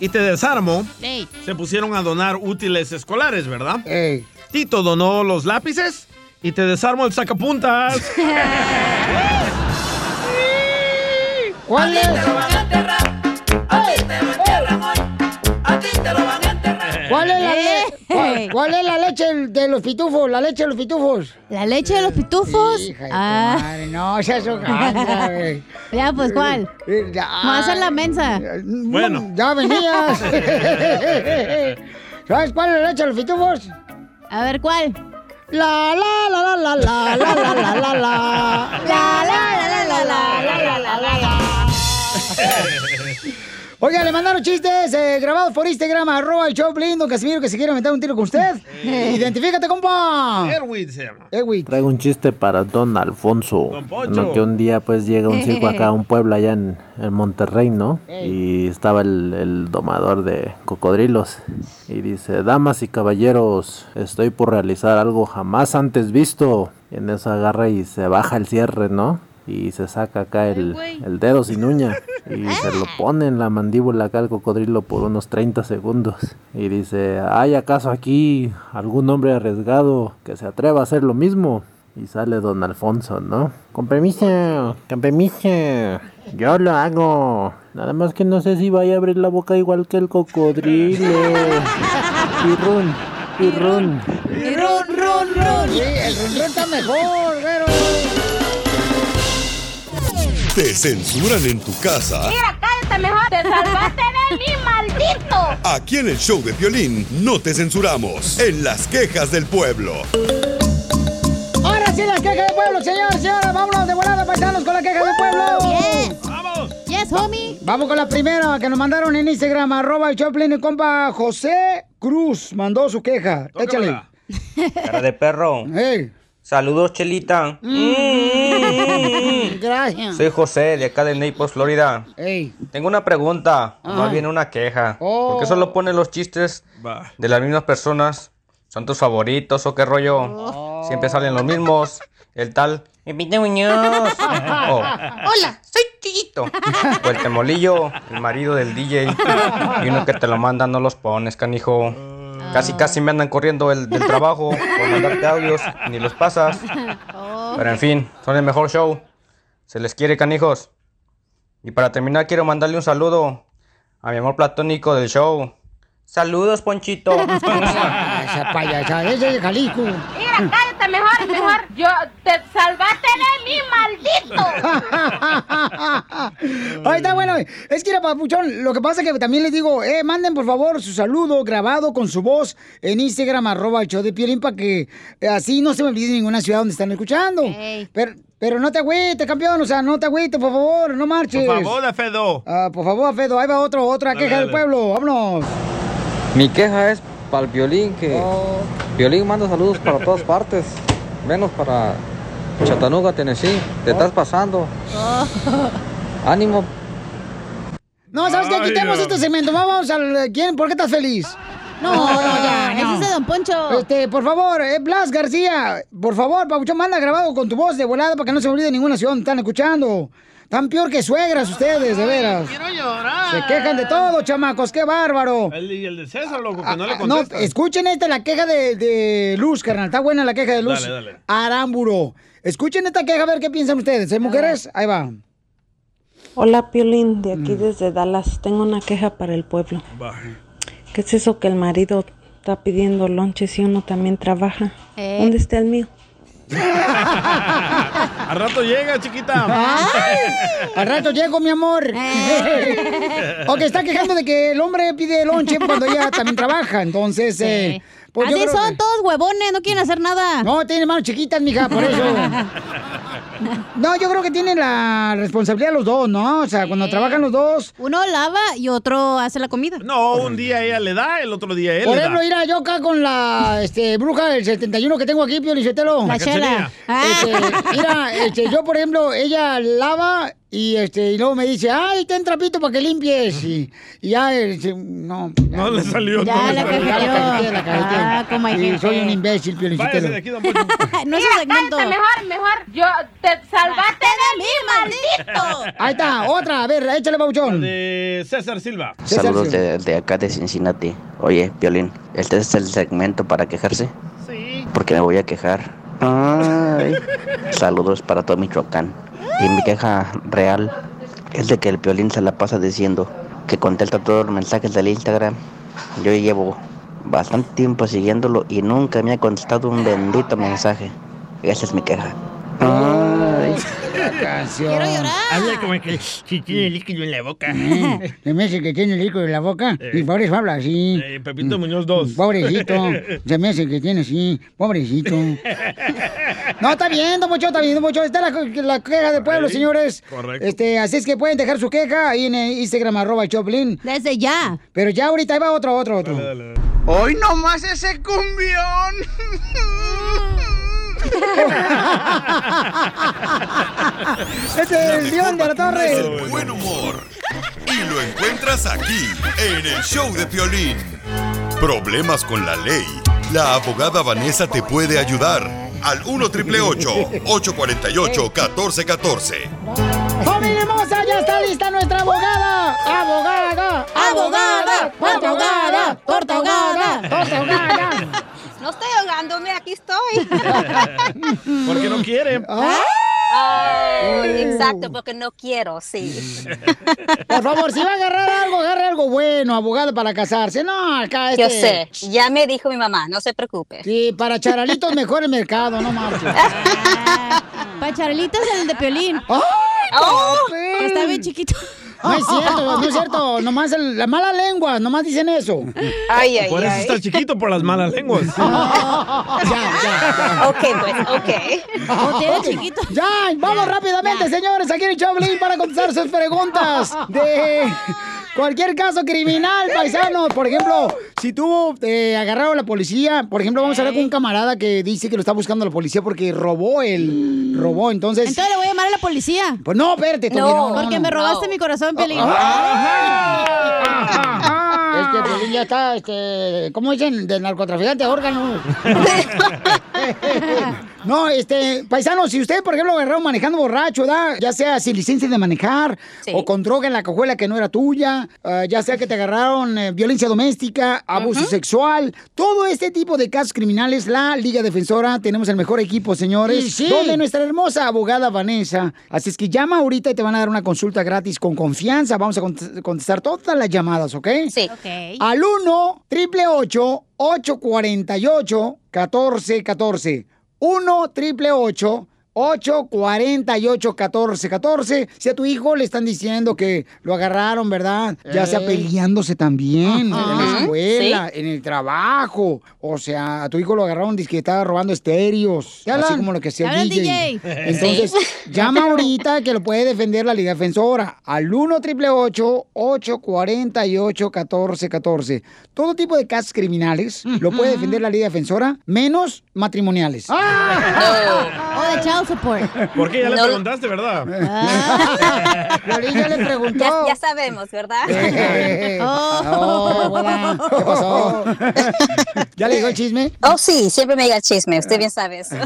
y te desarmo, Ey. se pusieron a donar útiles escolares, ¿verdad? Tito donó los lápices y te desarmo el sacapuntas. ¿Cuál es? A ti te lo van a enterrar, a ti te lo enterran hoy, a ti te lo ¿Cuál es la le- cuál- cuál es la leche de los pitufos? La leche de los pitufos. ¿La leche de los pitufos? Hija de Ah. madre, no, seas hojandra, güey. Ya, pues, ¿cuál? Eh, a hacer la mensa. Bueno. Ya venías. ¿Sabes cuál es la leche de los pitufos? A ver, ¿cuál? La la la la la la la la la la la La, la, la, la, la, la, la, la, la, la. Oiga, le mandaron chistes eh, grabados por Instagram, arroba el show lindo, Casimiro, que se quiere meter un tiro con usted. Identifícate, compa. Erwin se llama. Erwin. Traigo un chiste para Don Alfonso. Don. No, que un día pues llega un circo acá a un pueblo allá en, en Monterrey, ¿no? Y estaba el, el domador de cocodrilos. Y dice, damas y caballeros, estoy por realizar algo jamás antes visto. Y en eso agarra y se baja el cierre, ¿no? Y se saca acá el, el dedo sin uña. Y se lo pone en la mandíbula acá al cocodrilo por unos 30 segundos. Y dice, ¿hay acaso aquí algún hombre arriesgado que se atreva a hacer lo mismo? Y sale don Alfonso, ¿no? Con permiso, con permiso. Yo lo hago. Nada más que no sé si vaya a abrir la boca igual que el cocodrilo. Y run, y run. Y run, run, run. Sí, el run, run está mejor, pero... Te censuran en tu casa. Mira, cállate mejor. Te salvaste de mí, maldito. Aquí en el show de violín no te censuramos. En las quejas del pueblo. Ahora sí, las quejas del pueblo, señores, señores. Vámonos de volada, paisanos, con la queja del pueblo. Yes. ¡Vamos! Yes, homie. Vamos con la primera que nos mandaron en Instagram, arroba el Choplin, y compa José Cruz mandó su queja. Échale. Cara de perro. Hey. Saludos, Chelita. Mm. Gracias. Soy José, de acá de Naples, Florida. Ey. Tengo una pregunta, Ajá. más bien una queja. Oh. ¿Por qué solo ponen los chistes de las mismas personas? ¿Son tus favoritos o qué rollo? Oh. Siempre salen los mismos. El tal... Pepito Muñoz. O, Hola, soy Chillito. O el temolillo, el marido del DJ. Y uno que te lo manda no los pones, canijo. Casi, casi me andan corriendo el, del trabajo por mandarte audios ni los pasas. Pero en fin, son el mejor show. Se les quiere, canijos. Y para terminar, quiero mandarle un saludo a mi amor platónico del show. Saludos, Ponchito. Esa payasa, ese es de Jalisco. Mejor. Yo te salvaste de mí, maldito. Ahí está, bueno. Es que era papuchón. Lo que pasa es que también les digo, eh, manden por favor su saludo grabado con su voz en Instagram, arroba el show de Piolín, para que eh, así no se me olvide ninguna ciudad donde están escuchando. Pero, pero no te agüites, campeón. O sea, no te agüites, por favor, no marches. Por favor, Fedo. Ah, por favor, Fedo. Ahí va otro, otra Dale, queja del dale. pueblo. Vámonos. Mi queja es para el violín, que violín manda saludos para todas partes, menos para Chattanooga, Tennessee. Te estás pasando. Ánimo. No, ¿sabes qué? Quitemos este segmento. Vamos al... ¿Quién? ¿Por qué estás feliz? No, no, ya, ese no. es don Poncho. Este, por favor, eh, Blas García, por favor, Pabuchón, manda grabado con tu voz de volada para que no se olvide ninguna ciudad donde están escuchando. Tan peor que suegras ustedes, de veras. Quiero llorar. Se quejan de todo, chamacos, qué bárbaro. El, y el de César, loco, que no le Ah, No, contesta. escuchen esta, la queja de, de Luz, carnal. Está buena la queja de Luz. Dale, dale. Aramburo. Escuchen esta queja, a ver qué piensan ustedes. ¿Eh, mujeres? Ahí va. Hola Piolín, de aquí desde Dallas. Tengo una queja para el pueblo. ¿Qué es eso que el marido está pidiendo lonches y uno también trabaja? Eh. ¿Dónde está el mío? Al rato llega, chiquita. Al rato llego, mi amor. ok, está quejando de que el hombre pide lonche cuando ella también trabaja. Entonces, Sí. eh, pues Así son que- todos huevones, no quieren hacer nada. No, tiene manos chiquitas, mija, por eso. No, yo creo que tienen la responsabilidad los dos, ¿no? O sea, cuando trabajan los dos. Uno lava y otro hace la comida. No, un día ella le da, el otro día él Por le ejemplo, da. mira, yo acá con la este, bruja del 71 que tengo aquí, Pio Lizetelo. La La chela. Este, mira, este, yo, por ejemplo, ella lava y este y luego me dice, ay, ten trapito para que limpies. Y, y ya, este, no. ya, No le salió, Ya, no le la salió. cajeteé, la cajeteé, la cajeteé. Ah, hay gente. soy un imbécil, Pio Váyase de aquí, don Poncho. no es segmento. cállate, mejor, mejor. Yo te salvaste de mí, maldito. Ahí está, otra, a ver, échale, Pauchón. De César Silva. Saludos de, de acá de Cincinnati. Oye, Violín, ¿este es el segmento para quejarse? Sí. Porque me voy a quejar. Ay. Saludos para todo Michoacán. Y mi queja real es de que el Piolín se la pasa diciendo que contesta todos los mensajes del Instagram. Yo llevo bastante tiempo siguiéndolo y nunca me ha contestado un bendito mensaje. Esa es mi queja. Ay. Canción. Quiero llorar. Habla como que si tiene líquido en la boca. Eh, Se me hace que tiene el líquido en la boca y por eso habla así. Eh, Pepito Muñoz 2. Pobrecito. Se me hace que tiene así. Pobrecito. No, está bien, don Mocho, está bien, don Mocho. Está la, la queja del pueblo, señores. correcto. Este, así es que pueden dejar su queja ahí en el Instagram, arroba Choplin. Desde ya. Pero ya ahorita ahí va otro, otro, otro. Hoy nomás ese cumbión. Este es el León de la Torre. El buen humor. Y lo encuentras aquí, en el show de Piolín. Problemas con la ley. La abogada Vanessa te puede ayudar. Al 1 triple 848 1414. ¡Familia hermosa! ¡Ya está lista nuestra abogada! ¡Abogada! ¡Abogada! ¡Torta ahogada! ¡Torta ahogada! ¡Torta ahogada! No estoy ahogándome, aquí estoy. Porque no quiere. Exacto, porque no quiero, sí. Por favor, si va a agarrar algo, agarre algo bueno, abogado, para casarse. No, acá este... Yo sé, ya me dijo mi mamá, no se preocupe. Sí, para charalitos mejor el mercado, no marches. Para charlitas el de Piolín. ¡Ay, Oh. papel! Está bien chiquito. No es cierto, no es cierto. Nomás el- la mala lengua, nomás dicen eso. Ay, ay, Por eso ay. está chiquito, por las malas lenguas. Ya, ya, Ok, pues, ok. ¿O tiene Ok, chiquito? Ya, vamos rápidamente, señores, aquí en el para contestar sus preguntas de cualquier caso criminal, paisanos. Por ejemplo, si tú eh, agarraron a la policía, por ejemplo, vamos a hablar con un camarada que dice que lo está buscando la policía porque robó el robó, entonces. Entonces le voy a llamar a la policía. Pues no, espérate, no, no, Porque no. me robaste mi corazón, Piolín. Es que Piolín ya está, este, ¿cómo dicen? De narcotraficante de órganos. no, este, paisano, si usted, por ejemplo, agarró manejando borracho, ¿da? ya sea sin licencia de manejar, Sí. o con droga en la cajuela que no era tuya, ah, ya sea que te agarraron eh, violencia doméstica, abuso sexual, todo este tipo de casos criminales, la Liga Defensora, tenemos el mejor equipo, señores, donde nuestra hermosa abogada Vanessa, así es que llama ahorita y te van a dar una consulta gratis con confianza, vamos a cont- contestar todas las llamadas, ¿ok? Sí. Ok. Al 1 triple 848 1414 1 triple 848 1414 Si a tu hijo le están diciendo que lo agarraron, ¿verdad? Ya sea Ey. peleándose también en la escuela, Sí. en el trabajo. O sea, a tu hijo lo agarraron dice que estaba robando estéreos. ¿Te Así como lo que hacía ¿Te hablan, el DJ. DJ? Entonces, llama ahorita que lo puede defender la Liga Defensora al 1 triple 848 1414 Todo tipo de casos criminales lo puede defender la Liga Defensora, menos matrimoniales. O de chavos child support. ¿Por qué? Ya le No. preguntaste, ¿verdad? Piolín ya le preguntó. Ya, ya sabemos, ¿verdad? Oh, hola. ¿Qué pasó? ¿Ya le llegó el chisme? Oh, sí, siempre me llega el chisme, usted bien sabe eso.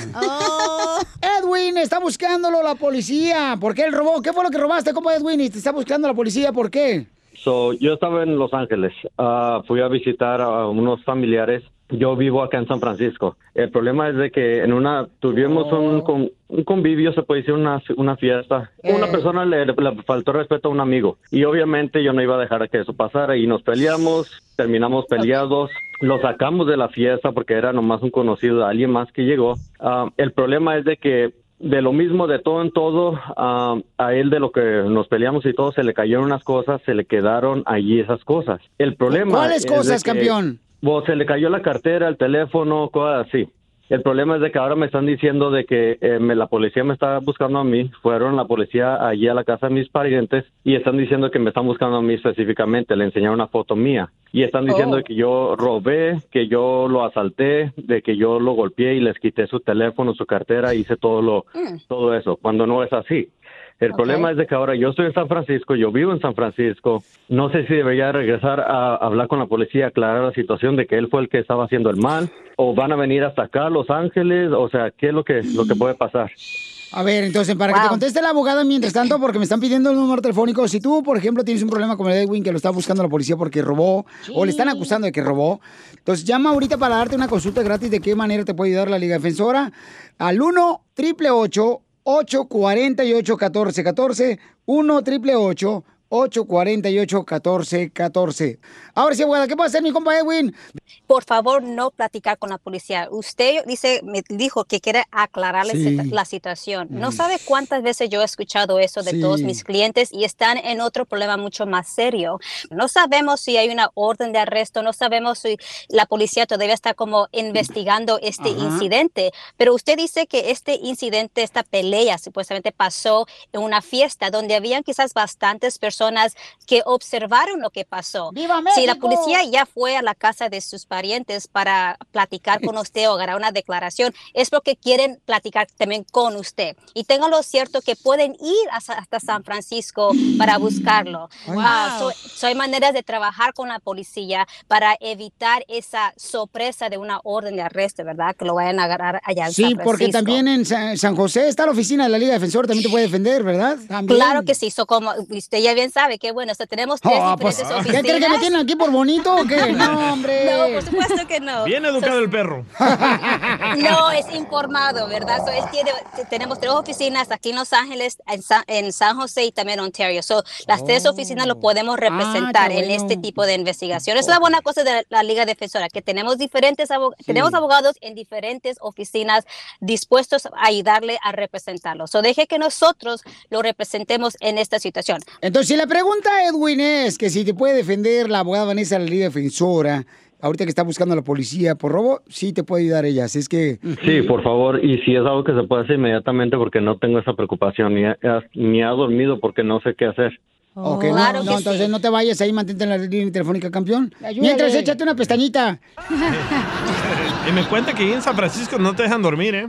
Edwin, está buscándolo la policía. ¿Por qué él robó? ¿Qué fue lo que robaste, compa Edwin? Y te está buscando la policía, ¿por qué? So, yo estaba en Los Ángeles. Ah, fui a visitar a unos familiares. Yo vivo acá en San Francisco. El problema es de que en una tuvimos un, con- un convivio, se puede decir una, una fiesta. Una persona le, le faltó respeto a un amigo y obviamente yo no iba a dejar que eso pasara y nos peleamos, terminamos peleados. Lo sacamos de la fiesta porque era nomás un conocido alguien más que llegó. Ah, el problema es de que de lo mismo, de todo en todo, ah, a él de lo que nos peleamos y todo, se le cayeron unas cosas, se le quedaron allí esas cosas. El problema ¿Cuáles es cosas, campeón? Bueno, se le cayó la cartera, el teléfono, cosas así. El problema es de que ahora me están diciendo de que eh, me- la policía me está buscando a mí. Fueron la policía allí a la casa de mis parientes y están diciendo que me están buscando a mí específicamente. Le enseñaron una foto mía y están diciendo Oh. que yo robé, que yo lo asalté, de que yo lo golpeé y les quité su teléfono, su cartera, hice todo lo todo eso. Cuando no es así. El problema es de que ahora yo estoy en San Francisco, yo vivo en San Francisco. No sé si debería regresar a hablar con la policía, aclarar la situación de que él fue el que estaba haciendo el mal, o van a venir hasta acá, a Los Ángeles, o sea, ¿qué es lo que lo que puede pasar? A ver, entonces, para que te conteste la abogada mientras tanto, porque me están pidiendo el número telefónico, si tú, por ejemplo, tienes un problema con el Edwin que lo está buscando la policía porque robó, o le están acusando de que robó, entonces llama ahorita para darte una consulta gratis de qué manera te puede ayudar la Liga Defensora al 1 888 848 1414 1 888 848 1414 Ahora sí, abogada, ¿qué puede hacer mi compa Edwin? Por favor, no platicar con la policía. Usted dice, me dijo que quiere aclararle Sí. la situación. No Mm. sabe cuántas veces yo he escuchado eso de Sí. todos mis clientes y están en otro problema mucho más serio. No sabemos si hay una orden de arresto, no sabemos si la policía todavía está como investigando este Ajá. incidente, pero usted dice que este incidente, esta pelea supuestamente pasó en una fiesta donde habían quizás bastantes personas que observaron lo que pasó. Si la policía ya fue a la casa de sus parientes para platicar con usted o agarrar una declaración, es porque quieren platicar también con usted. Y téngalo cierto que pueden ir hasta, hasta San Francisco para buscarlo. Wow. Ah, so- so hay maneras de trabajar con la policía para evitar esa sorpresa de una orden de arresto, ¿verdad? Que lo vayan a agarrar allá en Sí, San porque Francisco. también en Sa- San José está la oficina de la Liga Defensora, también te puede defender, ¿verdad? También. Claro que sí, so como usted ya bien sabe que bueno, tenemos tres Oh, pues, diferentes ¿Qué oficinas. creen que me tienen aquí por bonito o qué? No, hombre. No, por supuesto que no. Bien educado el perro. No, es informado, ¿verdad? So, tiene- tenemos tres oficinas aquí en Los Ángeles, en San, en San José y también en Ontario. So, las tres oficinas lo podemos representar qué en bueno. este tipo de investigación. Es la buena cosa de la Liga Defensora, que tenemos diferentes abo- tenemos abogados en diferentes oficinas dispuestos a ayudarle a representarlo. So, deje que nosotros lo representemos en esta situación. Entonces, si la pregunta, Edwin, es que si te puede defender la abogada Vanessa, la Liga Defensora, ahorita que está buscando a la policía por robo, sí te puede ayudar ella. Así es que. Sí, por favor, y si es algo que se puede hacer inmediatamente porque no tengo esa preocupación, ni, ha- ni ha dormido porque no sé qué hacer. Ok, no, no, entonces no te vayas ahí, mantente en la línea telefónica, campeón. Ayúdale. Mientras, échate una pestañita. Y me cuenta que en San Francisco no te dejan dormir, ¿eh?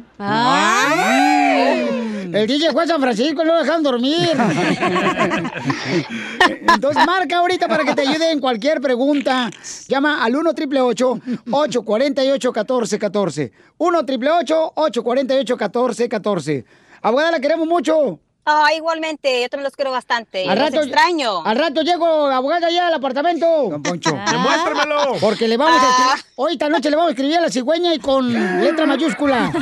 El DJ fue a San Francisco y no lo dejan dormir. Entonces marca ahorita para que te ayude en cualquier pregunta. Llama al 1 888 848 1414 1 888 848 1414 Abogada, la queremos mucho. Ah, igualmente, yo también los quiero bastante. Al los rato, extraño. Al rato llego, abogada, ya al apartamento. Don Poncho. Demuéstramelo. Porque le vamos a escribir, hoy esta noche le vamos a escribir a la cigüeña y con letra mayúscula.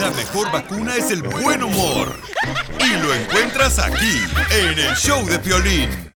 La mejor vacuna es el buen humor. Y lo encuentras aquí, en el show de Piolín.